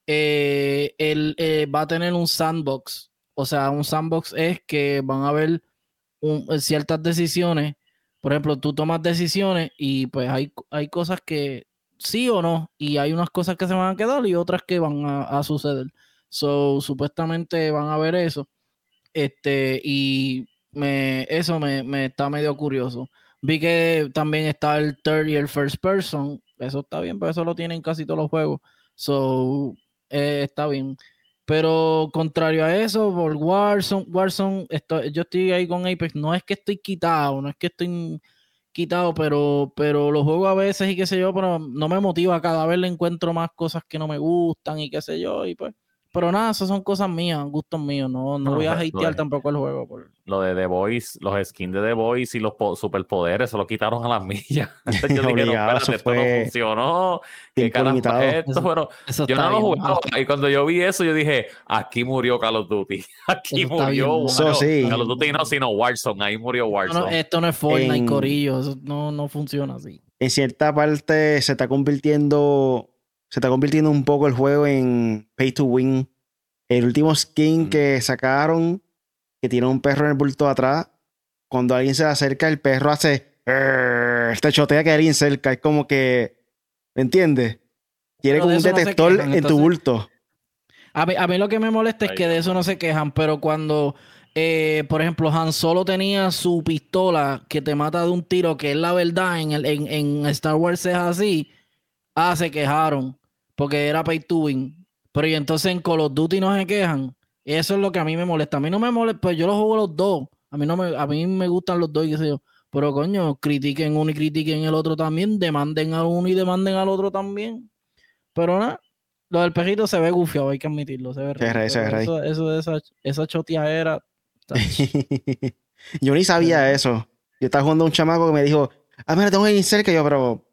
eh, él eh, va a tener un sandbox. O sea, un sandbox es que van a haber ciertas decisiones. Por ejemplo, tú tomas decisiones y pues hay, hay cosas que sí o no, y hay unas cosas que se van a quedar y otras que van a, suceder. So, supuestamente van a ver eso. Este, y me, eso me, me, está medio curioso. Vi que también está el third y el first person. Eso está bien, pero eso lo tienen casi todos los juegos. So, eh, está bien. Pero contrario a eso, por Warzone, Warzone yo estoy ahí con Apex. No es que estoy quitado, no es que estoy quitado, pero, pero lo juego a veces y qué sé yo, pero no me motiva. Cada vez le encuentro más cosas que no me gustan y qué sé yo. Y pues pero nada, esas son cosas mías, gustos míos. No, no, voy a hatear tampoco el juego. Lo de The Voice, los skins de The Voice y los superpoderes se lo quitaron a las millas. yo dije, no, espérate, esto no funcionó. ¿Qué carajo esto? Pero yo no lo jugaba. Y cuando yo vi eso, yo dije, aquí murió Call of Duty. Aquí murió. Bueno, sí. Call of Duty no, sino Warzone. Ahí murió Warzone. esto no es Fortnite, Corillo. no, no funciona así. En cierta parte se está convirtiendo se está convirtiendo un poco el juego en pay to win. El último skin que sacaron, que tiene un perro en el bulto atrás, cuando alguien se le acerca, el perro hace. Te chotea que hay alguien cerca. Es como que. ¿Me entiendes? Tiene como un detector en tu bulto. A mí, a mí, lo que me molesta es que de eso no se quejan, pero cuando, eh, por ejemplo, Han Solo tenía su pistola que te mata de un tiro, que es la verdad, en, el, en, en Star Wars es así, ah, se quejaron porque era pay to win. Pero y entonces en Call of Duty no se quejan. Eso es lo que a mí me molesta. A mí no me molesta, pues yo lo juego los dos. A mí no me, a mí me gustan los dos, qué sé yo. Pero coño, critiquen uno y critiquen el otro también. Demanden a uno y demanden al otro también. Pero nada, lo del perrito se ve gufiado, hay que admitirlo. Se ve eso, eso, de esa, esa era. yo ni sabía eso. Yo estaba jugando a un chamaco que me dijo, ah, mira, tengo que ir cerca. yo, pero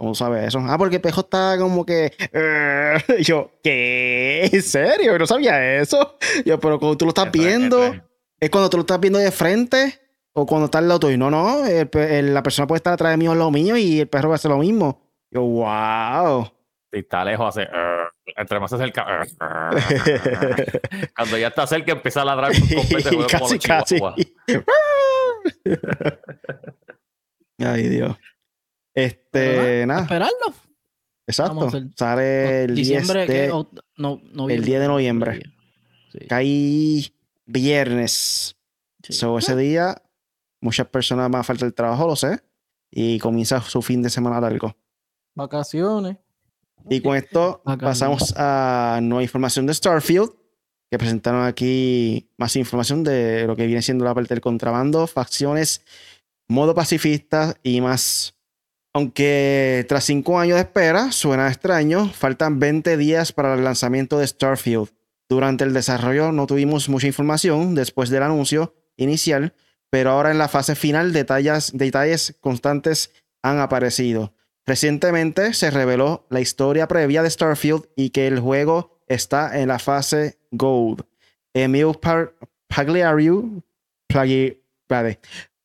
¿Cómo sabes eso? Ah, porque el pejo está como que. yo, ¿qué? ¿En serio? No sabía eso. Yo, pero cuando tú lo estás viendo, es cuando tú lo estás viendo de frente o cuando está al lado tuyo. No, no. la persona puede estar atrás de mí o lo mío y el perro va a hacer lo mismo. Yo, wow. Si está lejos, hace. entre más se acerca. cuando ya está cerca, empieza a ladrar con completo. casi, casi. Ay, Dios. Este, nada. Esperarlo. Exacto. Sale el diciembre, el 10 de noviembre. Cae viernes. ese día, muchas personas van a faltar el trabajo, lo sé. Y comienza su fin de semana largo. Vacaciones. Y con esto pasamos a nueva información de Starfield, que presentaron aquí más información de lo que viene siendo la parte del contrabando, facciones, modo pacifista y más. Aunque tras cinco años de espera, suena extraño, faltan 20 días para el lanzamiento de Starfield. Durante el desarrollo no tuvimos mucha información después del anuncio inicial, pero ahora en la fase final detalles, detalles constantes han aparecido. Recientemente se reveló la historia previa de Starfield y que el juego está en la fase Gold. Emil Pagliaru,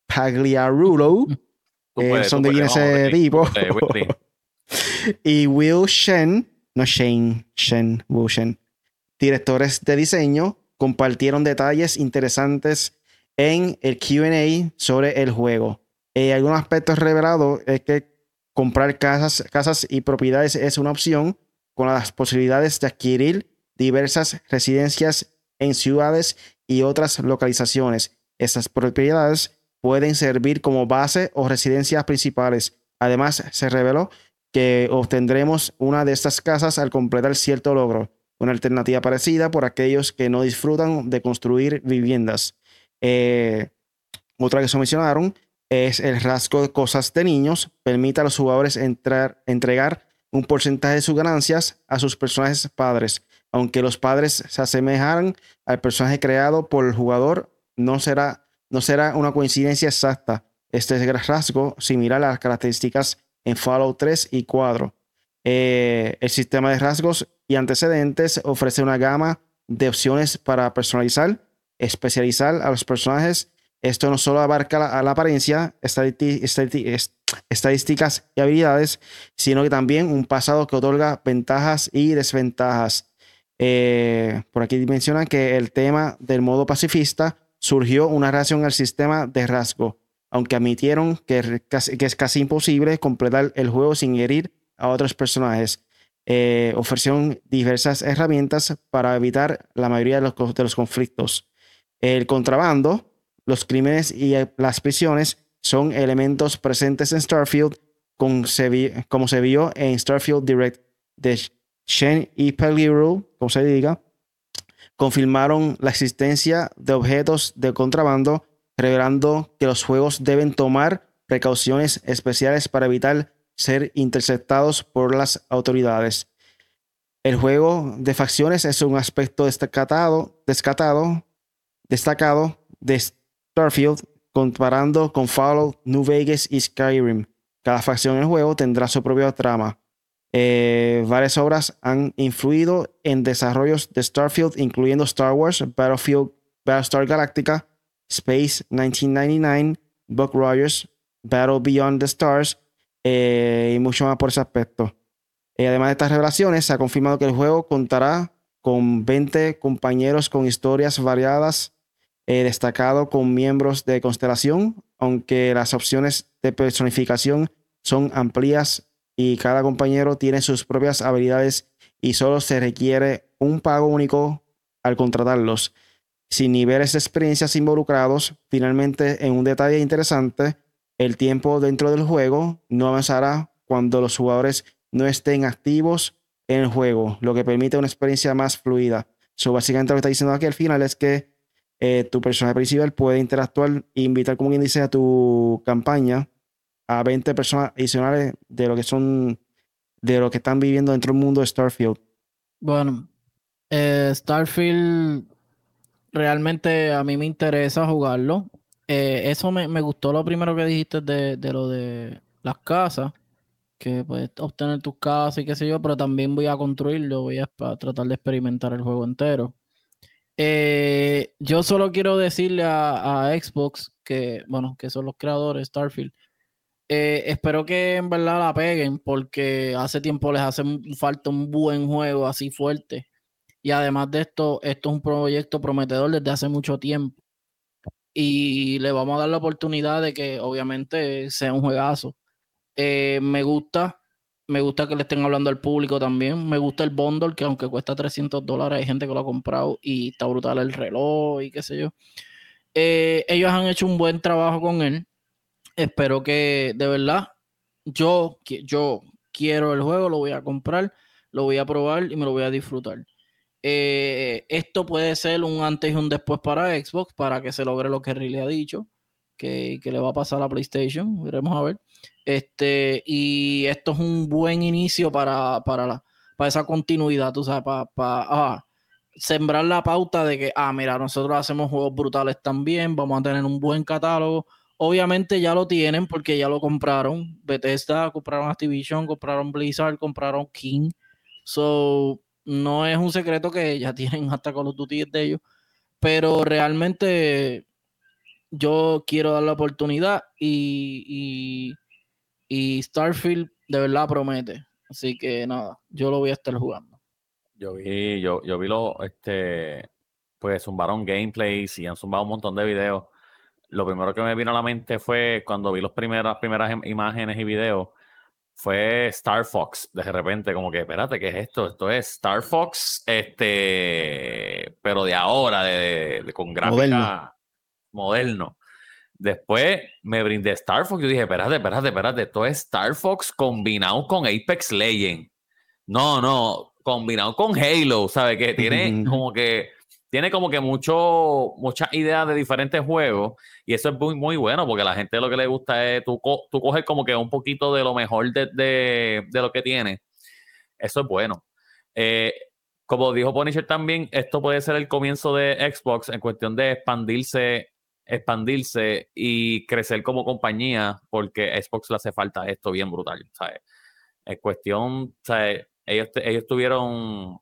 Pagliarulo eh, son de ese tipo. y Will Shen, no Shane, Shen, Will Shen, directores de diseño, compartieron detalles interesantes en el QA sobre el juego. Eh, algunos aspectos revelados es que comprar casas, casas y propiedades es una opción con las posibilidades de adquirir diversas residencias en ciudades y otras localizaciones. Esas propiedades pueden servir como base o residencias principales. Además, se reveló que obtendremos una de estas casas al completar cierto logro, una alternativa parecida por aquellos que no disfrutan de construir viviendas. Eh, otra que se mencionaron es el rasgo de cosas de niños, permite a los jugadores entrar, entregar un porcentaje de sus ganancias a sus personajes padres, Aunque los padres se asemejaran al personaje creado por el jugador, no será, no será una coincidencia exacta. Este rasgo similar a las características en Fallout 3 y 4. Eh, el sistema de rasgos y antecedentes ofrece una gama de opciones para personalizar, especializar a los personajes. Esto no solo abarca la, apariencia, estadísticas y habilidades, sino que también un pasado que otorga ventajas y desventajas. Eh, por aquí mencionan que el tema del modo pacifista surgió una reacción al sistema de rasgo, aunque admitieron que, es casi imposible completar el juego sin herir a otros personajes. Eh, ofrecieron diversas herramientas para evitar la mayoría de los, conflictos. El contrabando, los crímenes y las prisiones son elementos presentes en Starfield, como se vio en Starfield Direct de Shen y Pellegrino, como se diga, confirmaron la existencia de objetos de contrabando, revelando que los juegos deben tomar precauciones especiales para evitar ser interceptados por las autoridades. El juego de facciones es un aspecto destacado, destacado, de Starfield comparando con Fallout, New Vegas y Skyrim. Cada facción del juego tendrá su propia trama. Eh, varias obras han influido en desarrollos de Starfield, incluyendo Star Wars, Battlefield, Battlestar Galactica, Space 1999, Buck Rogers, Battle Beyond the Stars, eh, y mucho más por ese aspecto. Eh, además de estas revelaciones, se ha confirmado que el juego contará con 20 compañeros con historias variadas, eh, destacado con miembros de Constelación, aunque las opciones de personificación son amplias y cada compañero tiene sus propias habilidades y solo se requiere un pago único al contratarlos. Sin niveles de experiencias involucrados, finalmente en un detalle interesante, el tiempo dentro del juego no avanzará cuando los jugadores no estén activos en el juego, lo que permite una experiencia más fluida. So, básicamente lo que está diciendo aquí al final es que eh, tu personaje principal puede interactuar e invitar, como quien a tu campaña a 20 personas adicionales de lo que son, de lo que están viviendo dentro del mundo de Starfield. Bueno, eh, Starfield realmente a mí me interesa jugarlo. Eh, eso me, gustó lo primero que dijiste de, lo de las casas, que puedes obtener tus casas y qué sé yo, pero también voy a construirlo, voy a tratar de experimentar el juego entero. Eh, yo solo quiero decirle a, Xbox que, bueno, que son los creadores de Starfield. Eh, espero que en verdad la peguen porque hace tiempo les hace falta un buen juego así fuerte. Y además de esto, esto es un proyecto prometedor desde hace mucho tiempo y le vamos a dar la oportunidad de que obviamente sea un juegazo. Eh, me gusta, me gusta que le estén hablando al público también. Me gusta el bundle, que aunque cuesta 300 dólares, hay gente que lo ha comprado y está brutal el reloj y qué sé yo. Eh, ellos han hecho un buen trabajo con él. Espero que de verdad yo, yo quiero el juego, lo voy a comprar, lo voy a probar y me lo voy a disfrutar. Eh, esto puede ser un antes y un después para Xbox para que se logre lo que Riley ha dicho, que, le va a pasar a PlayStation. Veremos a ver. Este, y esto es un buen inicio para, para, para esa continuidad, tú sabes, para, ah, sembrar la pauta de que, ah, mira, nosotros hacemos juegos brutales también, vamos a tener un buen catálogo. Obviamente ya lo tienen porque ya lo compraron. Bethesda, compraron Activision, compraron Blizzard, compraron King. So, no es un secreto que ya tienen hasta Call of Duty de ellos, pero realmente yo quiero dar la oportunidad y, y, Starfield de verdad promete. Así que nada, yo lo voy a estar jugando. Yo vi, yo, yo vi lo, este, pues zumbaron gameplays y han zumbado un montón de videos. Lo primero que me vino a la mente fue cuando vi las primeras, primeras imágenes y videos fue Star Fox, de repente, como que, espérate, ¿qué es esto? Esto es Star Fox, este, pero de ahora, de, con gráfica moderno. Después me brindé Star Fox y dije, espérate, espérate, espérate, esto es Star Fox combinado con Apex Legend. No, no, combinado con Halo, ¿sabes? Que tiene como que tiene como que mucho, muchas ideas de diferentes juegos y eso es muy, muy bueno porque a la gente lo que le gusta es tú, tú coges como que un poquito de lo mejor de, lo que tiene. Eso es bueno. Eh, como dijo Punisher también, esto puede ser el comienzo de Xbox en cuestión de expandirse, expandirse y crecer como compañía, porque Xbox le hace falta esto bien brutal, ¿sabes? En cuestión, ¿sabes? Ellos, ellos tuvieron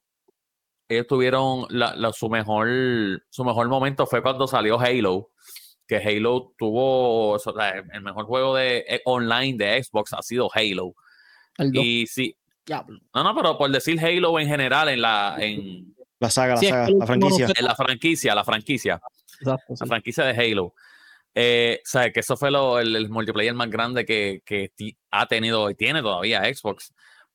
ellos tuvieron su mejor su mejor momento fue cuando salió Halo que Halo tuvo el mejor juego de eh, online de Xbox ha sido Halo. Y sí no no pero por decir Halo en general en la en la saga la saga la franquicia. en la franquicia la franquicia. La franquicia de Halo. Eh, que eso fue el, multiplayer más grande que, que ha tenido y tiene todavía Xbox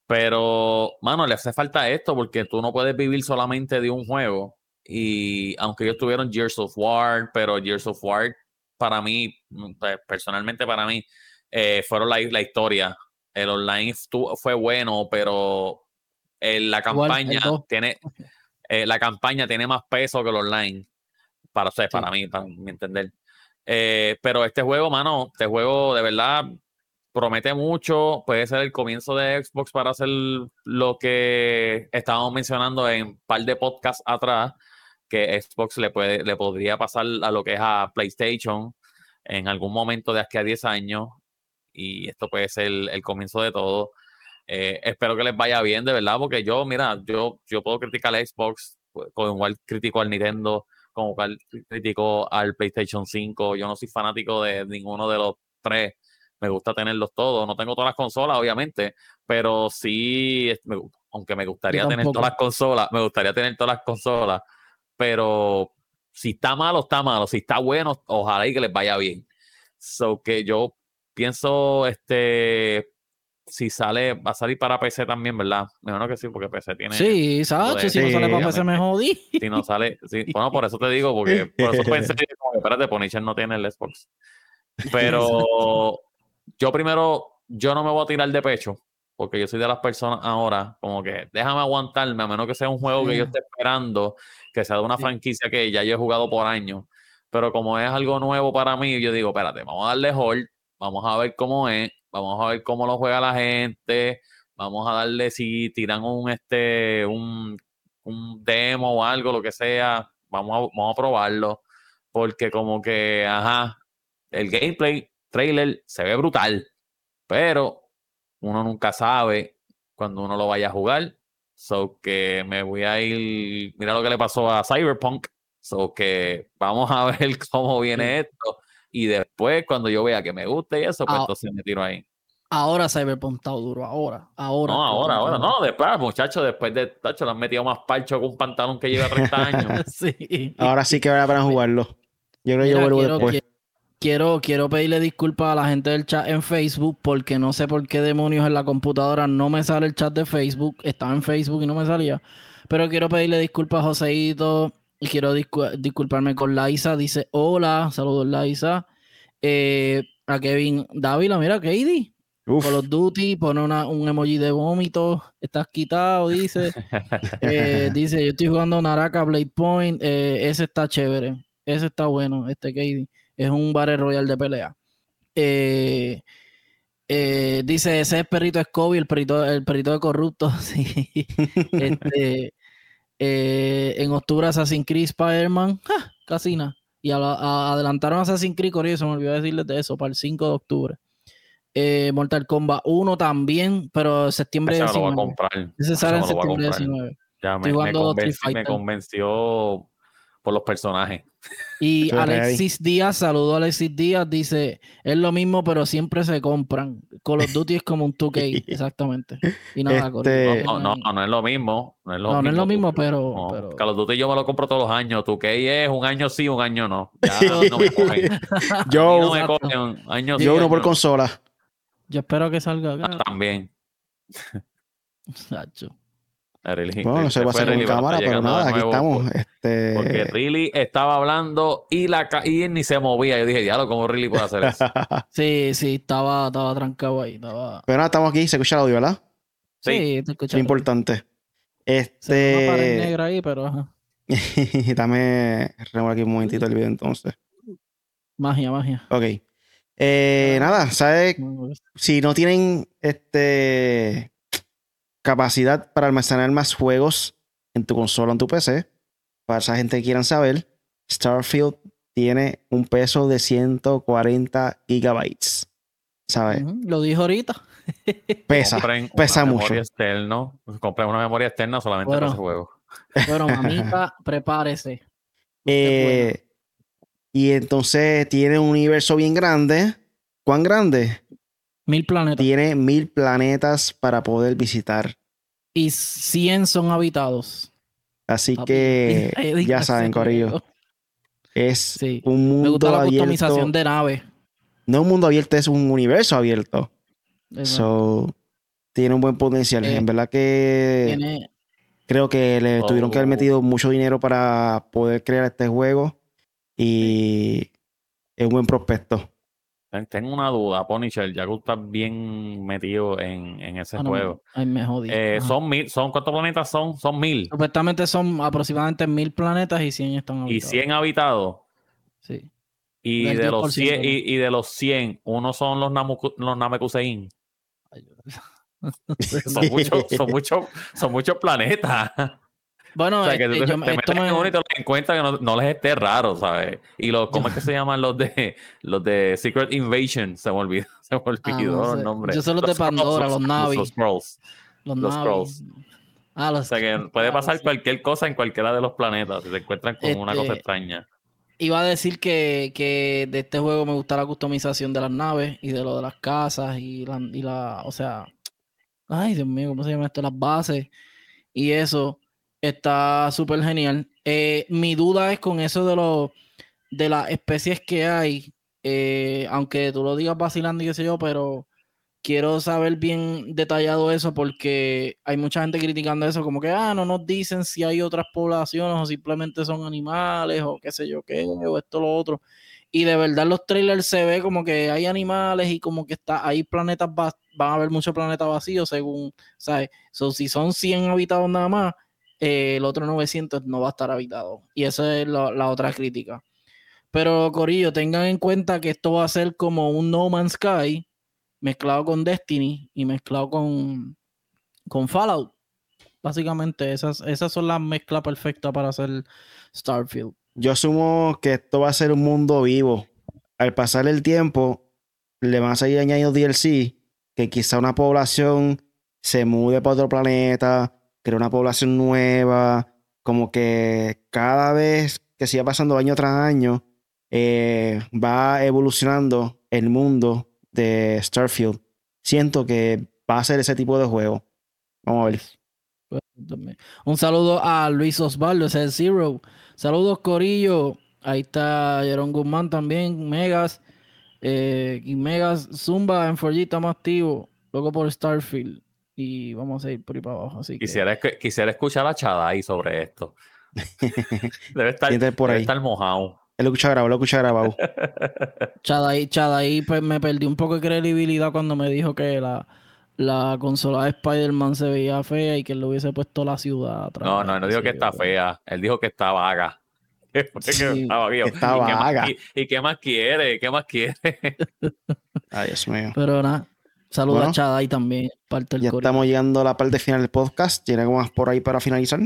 pero, mano, le hace falta esto porque tú no puedes vivir solamente de un juego. Y aunque ellos tuvieron Gears of War, pero Gears of War, para mí, pues, personalmente para mí, eh, fueron la, la, historia. El online fue bueno, pero eh, la campaña tiene eh, la campaña tiene más peso que el online. Para, para mí, para mi entender. pero este juego, mano, este juego de verdad promete mucho, puede ser el comienzo de Xbox para hacer lo que estábamos mencionando en un par de podcasts atrás, que Xbox le, puede, le podría pasar a lo que es a PlayStation en algún momento de aquí a 10 años, y esto puede ser el, comienzo de todo. Eh, espero que les vaya bien, de verdad, porque yo, mira, yo, yo puedo criticar a Xbox, como igual critico al Nintendo, como igual critico al PlayStation 5, yo no soy fanático de ninguno de los tres me gusta tenerlos todos. No tengo todas las consolas, obviamente, pero sí, aunque me gustaría tener todas las consolas, me gustaría tener todas las consolas, pero si está malo, está malo. Si está bueno, ojalá y que les vaya bien. So que yo pienso, este, si sale, va a salir para PC también, ¿verdad? Mejor que sí, porque PC tiene. Sí, ¿sabes? Si no sale para PC, me jodí. Si no sale, sí, bueno, por eso te digo, porque por eso pensé, como espérate, Punisher no tiene el Xbox. Pero yo primero, yo no me voy a tirar de pecho, porque yo soy de las personas ahora, como que déjame aguantarme, a menos que sea un juego que yo esté esperando, que sea de una franquicia que ya yo he jugado por años. Pero como es algo nuevo para mí, yo digo, espérate, vamos a darle hold, vamos a ver cómo es, vamos a ver cómo lo juega la gente, vamos a darle si tiran un este un, un demo o algo, lo que sea, vamos a, vamos a probarlo. Porque como que, ajá, el gameplay trailer se ve brutal, pero uno nunca sabe cuando uno lo vaya a jugar. So que me voy a ir, mira lo que le pasó a Cyberpunk. So que vamos a ver cómo viene esto. Y después, cuando yo vea que me guste y eso, pues entonces me tiro ahí. Ahora Cyberpunk está duro, ahora, ahora. No, ahora, ahora, no, después, muchachos, después de tacho, le han metido más parcho con un pantalón que lleva 30 años. sí. Ahora sí que vale para jugarlo. Yo creo que yo vuelvo después. Quiero, quiero pedirle disculpas a la gente del chat en Facebook porque no sé por qué demonios en la computadora no me sale el chat de Facebook. Estaba en Facebook y no me salía. Pero quiero pedirle disculpas a Joseito y quiero disculparme con Laisa. Dice hola, saludos Laisa. Eh, a Kevin Dávila, mira, Katie. Call of Duty, pone un emoji de vómito, estás quitado, dice. Eh, dice, yo estoy jugando Naraka Blade Point, eh, ese está chévere, ese está bueno, este Katie es un bar royal de pelea. Eh, eh, dice, ese es perrito Scobie, el perrito, el perrito de corrupto. Este, eh, en octubre Assassin's Creed Spider-Man, casi nada. Y adelantaron Assassin's Creed, Corrido, se me olvidó decirles de eso, para el 5 de octubre. Mortal Kombat 1 también, pero septiembre Ese 19. Lo voy a comprar. Ese sale en septiembre 19. Ya me, me convenció por los personajes. Y Alexis Díaz, saludo a Alexis Díaz, dice, es lo mismo, pero siempre se compran. Call of Duty es como un 2K, exactamente. Y nada, este... no, no, no, es lo mismo. No es lo, mismo, es lo mismo, pero, pero, Call of Duty yo me lo compro todos los años. 2K es un año sí, un año no. Ya no me cogen. yo, no me cogen. Año yo uno por consola. Yo espero que salga acá. Ah, también. bueno, no se va a hacer en cámara, pero nada, aquí estamos. Este... Porque Riley estaba hablando y la y ni se movía. Yo dije, diablo, ¿cómo Riley puede hacer eso? sí, sí, estaba, estaba trancado ahí. Estaba... Pero nada, estamos aquí, se escucha el audio, ¿verdad? Sí, te escucho. Es importante. Este. una pared negra ahí, pero Dame remover aquí un momentito el video entonces. Magia, magia. Ok. Eh, nada, ¿sabes? Si no tienen este capacidad para almacenar más juegos en tu consola, en tu PC. Para esa gente que quieran saber, Starfield tiene un peso de 140 gigabytes. ¿Sabes? Lo dijo ahorita. Pesa, pesa mucho. Externo, compren una memoria externa solamente para ese juego. Bueno, mamita, prepárese. Eh, y entonces tiene un universo bien grande. ¿Cuán grande? Mil planetas. Tiene mil planetas para poder visitar. Y 100 son habitados. Así que ya saben, Corillo. Es un mundo Me gusta la customización de nave. No un mundo abierto, es un universo abierto. So, tiene un buen potencial. en eh, verdad que creo que le tuvieron que haber oh. metido mucho dinero para poder crear este juego. Y es un buen prospecto. Tengo una duda, Punisher, ya que estás bien metido en, ese ah, juego. Ay, me eh, son mil, son ¿cuántos planetas son? Son mil. Supuestamente son aproximadamente mil planetas y 100 están habitados. ¿Y 100 habitados? Sí. Y de, los 100, y, de los 100, uno son los, los Namekusein. son muchos, son muchos, son muchos planetas. Bueno, o sea, que te, te metes en uno y te que no, no, les esté raro, ¿sabes? Y los, ¿cómo es que se llaman los de los de Secret Invasion? Se me olvidó, se me olvidó ah, los nombres. Yo sé los, de Pandora, los, Navi. Los Scrolls. Los, los Scrolls. Ah, los, o sea que puede pasar cualquier cosa en cualquiera de los planetas si se encuentran con una cosa este, extraña. Iba a decir que, que, de este juego me gusta la customización de las naves y de lo de las casas y la, y la o sea, ay Dios mío, ¿cómo se llama esto? Las bases y eso Está súper genial. Eh, mi duda es con eso de, lo, de las especies que hay, eh, aunque tú lo digas vacilando y qué sé yo, pero quiero saber bien detallado eso porque hay mucha gente criticando eso, como que, ah, no nos dicen si hay otras poblaciones o simplemente son animales o qué sé yo qué, o esto lo otro. Y de verdad los trailers se ve como que hay animales y como que está, hay planetas, van a haber muchos planetas vacíos según, ¿sabes? So, si son 100 habitados nada más, eh, el otro 900 no va a estar habitado. Y esa es la, otra crítica. Pero Corillo, tengan en cuenta que esto va a ser como un No Man's Sky mezclado con Destiny y mezclado con, con Fallout. Básicamente, esas, esas son las mezclas perfectas para hacer Starfield. Yo asumo que esto va a ser un mundo vivo. Al pasar el tiempo, le van a seguir añadiendo DLC, que quizá una población se mude para otro planeta, crear una población nueva, como que cada vez que siga pasando año tras año, eh, va evolucionando el mundo de Starfield. Siento que va a ser ese tipo de juego. Vamos a ver. Un saludo a Luis Osvaldo, ese es Zero. Saludos, Corillo. Ahí está Jerón Guzmán también, Megas. Eh, y Megas Zumba en 4G está más activo. Por Starfield y vamos a ir por ahí para abajo. Así quisiera, quisiera escuchar a Chadai sobre esto. debe estar, por ahí. estar mojado. Él lo escucha grabado, lo escucha grabado. Chadai, Chadai pues, me perdí un poco de credibilidad cuando me dijo que la, la consola de Spider-Man se veía fea y que él le hubiese puesto la ciudad atrás. No, no, no dijo que está fea. Él dijo que está vaga. estaba, está vaga. ¿Y, qué más quiere? ¿Qué más quiere? Ay, Dios mío. Pero nada, Saludos a Chada también, parte del Ya estamos llegando a la parte final del podcast. ¿Tiene algo más por ahí para finalizar?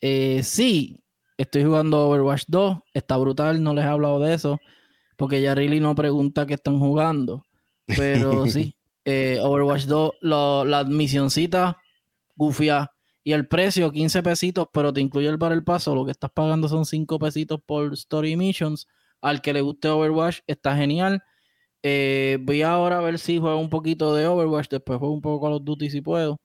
Eh, sí, estoy jugando Overwatch 2. Está brutal, no les he hablado de eso. Porque ya Riley no pregunta qué están jugando. Pero sí, eh, Overwatch 2, la misioncita, gufia. Y el precio, 15 pesitos, pero te incluye el bar el paso. Lo que estás pagando son 5 pesitos por Story Missions. Al que le guste Overwatch, está genial. Eh, voy ahora a ver si juego un poquito de Overwatch, después juego un poco Call of Duty si puedo.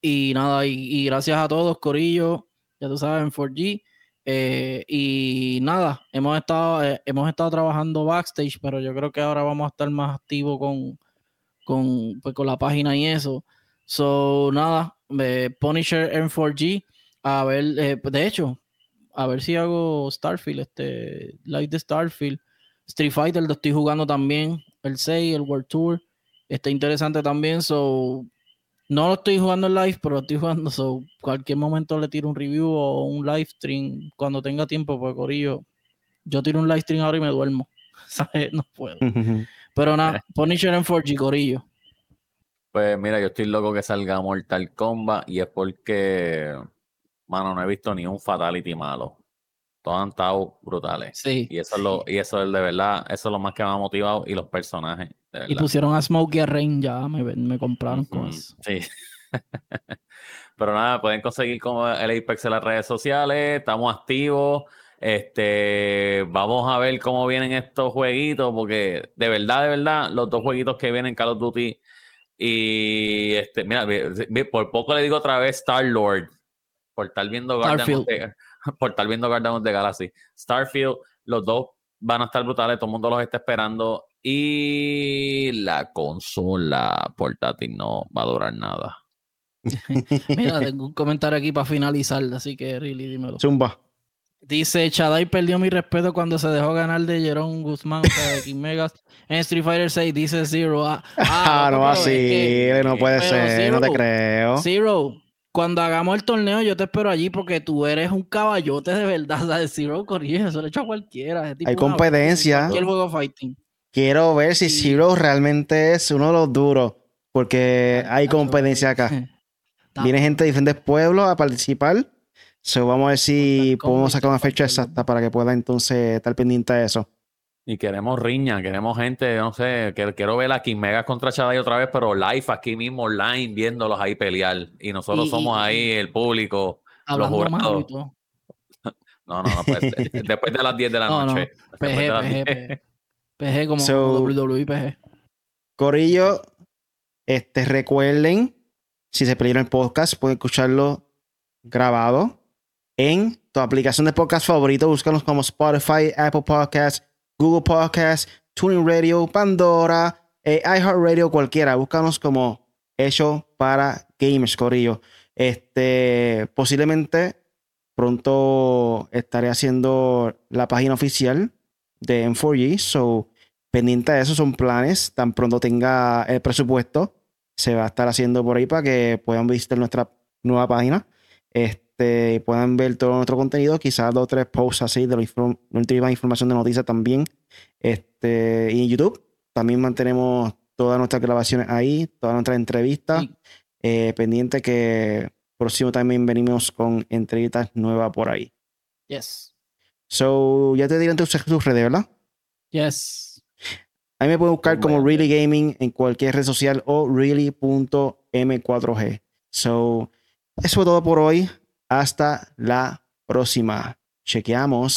Y nada, y, gracias a todos, Corillo, ya tú sabes, en 4G. Eh, y nada, hemos estado, eh, hemos estado trabajando backstage, pero yo creo que ahora vamos a estar más activos con, con, pues, con la página y eso. So, nada, Punisher en 4G. A ver, de hecho, a ver si hago Starfield, este, live de Starfield Street Fighter lo estoy jugando también, el 6, el World Tour. Está interesante también, so no lo estoy jugando en live, pero lo estoy jugando, so cualquier momento le tiro un review o un live stream cuando tenga tiempo, porque Corillo, yo tiro un live stream ahora y me duermo, ¿sabes? No puedo. pero nada, Punisher en 4G, Corillo. Pues mira, yo estoy loco que salga Mortal Kombat y es porque mano, no he visto ni un fatality malo. Todos han estado brutales. Sí. Y eso es lo, y eso es de verdad, eso es lo más que me ha motivado y los personajes. y pusieron a Smokey a Rain ya, me, me compraron con eso. Sí. Pero nada, pueden conseguir como el Apex en las redes sociales, estamos activos. Este, vamos a ver cómo vienen estos jueguitos, porque de verdad, de verdad, los dos jueguitos que vienen Call of Duty y este, mira, por poco le digo otra vez Star Lord, por estar viendo Guardians de, por estar viendo Guardians de Galaxy. Starfield, los dos van a estar brutales, todo el mundo los está esperando y la consola portátil no va a durar nada. Mira, tengo un comentario aquí para finalizar, así que really dímelo. Zumba. Dice, Chadai perdió mi respeto cuando se dejó ganar de Jerón Guzmán, o sea, de King Megas, en Street Fighter 6, dice Zero. Ah, ah no, así, no puede ser, no te creo. Zero, cuando hagamos el torneo, yo te espero allí porque tú eres un caballote de verdad. ¿sabes? Zero corrige, eso lo he hecho a cualquiera. Hay competencia. el juego fighting. Quiero ver si Zero realmente es uno de los duros, porque hay competencia acá. Viene gente de diferentes pueblos a participar. So, vamos a ver si podemos sacar una fecha exacta para que pueda entonces estar pendiente de eso. Y queremos riña, queremos gente, no sé, quiero ver a King Mega contra Chadai otra vez, pero live aquí mismo, online, viéndolos ahí pelear. Y nosotros somos ahí, el público, los jurados. No, no, no, pues, después de las 10 de la noche. PG, PG, PG, como WWE PG. Corillo, este, recuerden si se perdieron el podcast, pueden escucharlo grabado en tu aplicación de podcast favorito. Búscanos como Spotify, Apple Podcasts, Google Podcasts, Tuning Radio, Pandora, eh, iHeartRadio, cualquiera. Búscanos como hecho para gamers, Corillo. Este, posiblemente pronto estaré haciendo la página oficial de M4G. So, pendiente de eso son planes. Tan pronto tenga el presupuesto se va a estar haciendo por ahí para que puedan visitar nuestra nueva página. Este, puedan ver todo nuestro contenido, quizás dos o tres posts así de la última información de noticias también. Este, y en YouTube también mantenemos todas nuestras grabaciones ahí, todas nuestras entrevistas. Eh, pendiente que próximo también venimos con entrevistas nuevas por ahí. Yes. So, ya te diré en tus redes, ¿verdad? Yes. Ahí me pueden buscar como Really Gaming en cualquier red social o really.m4g. So, eso fue todo por hoy. Hasta la próxima. Chequeamos.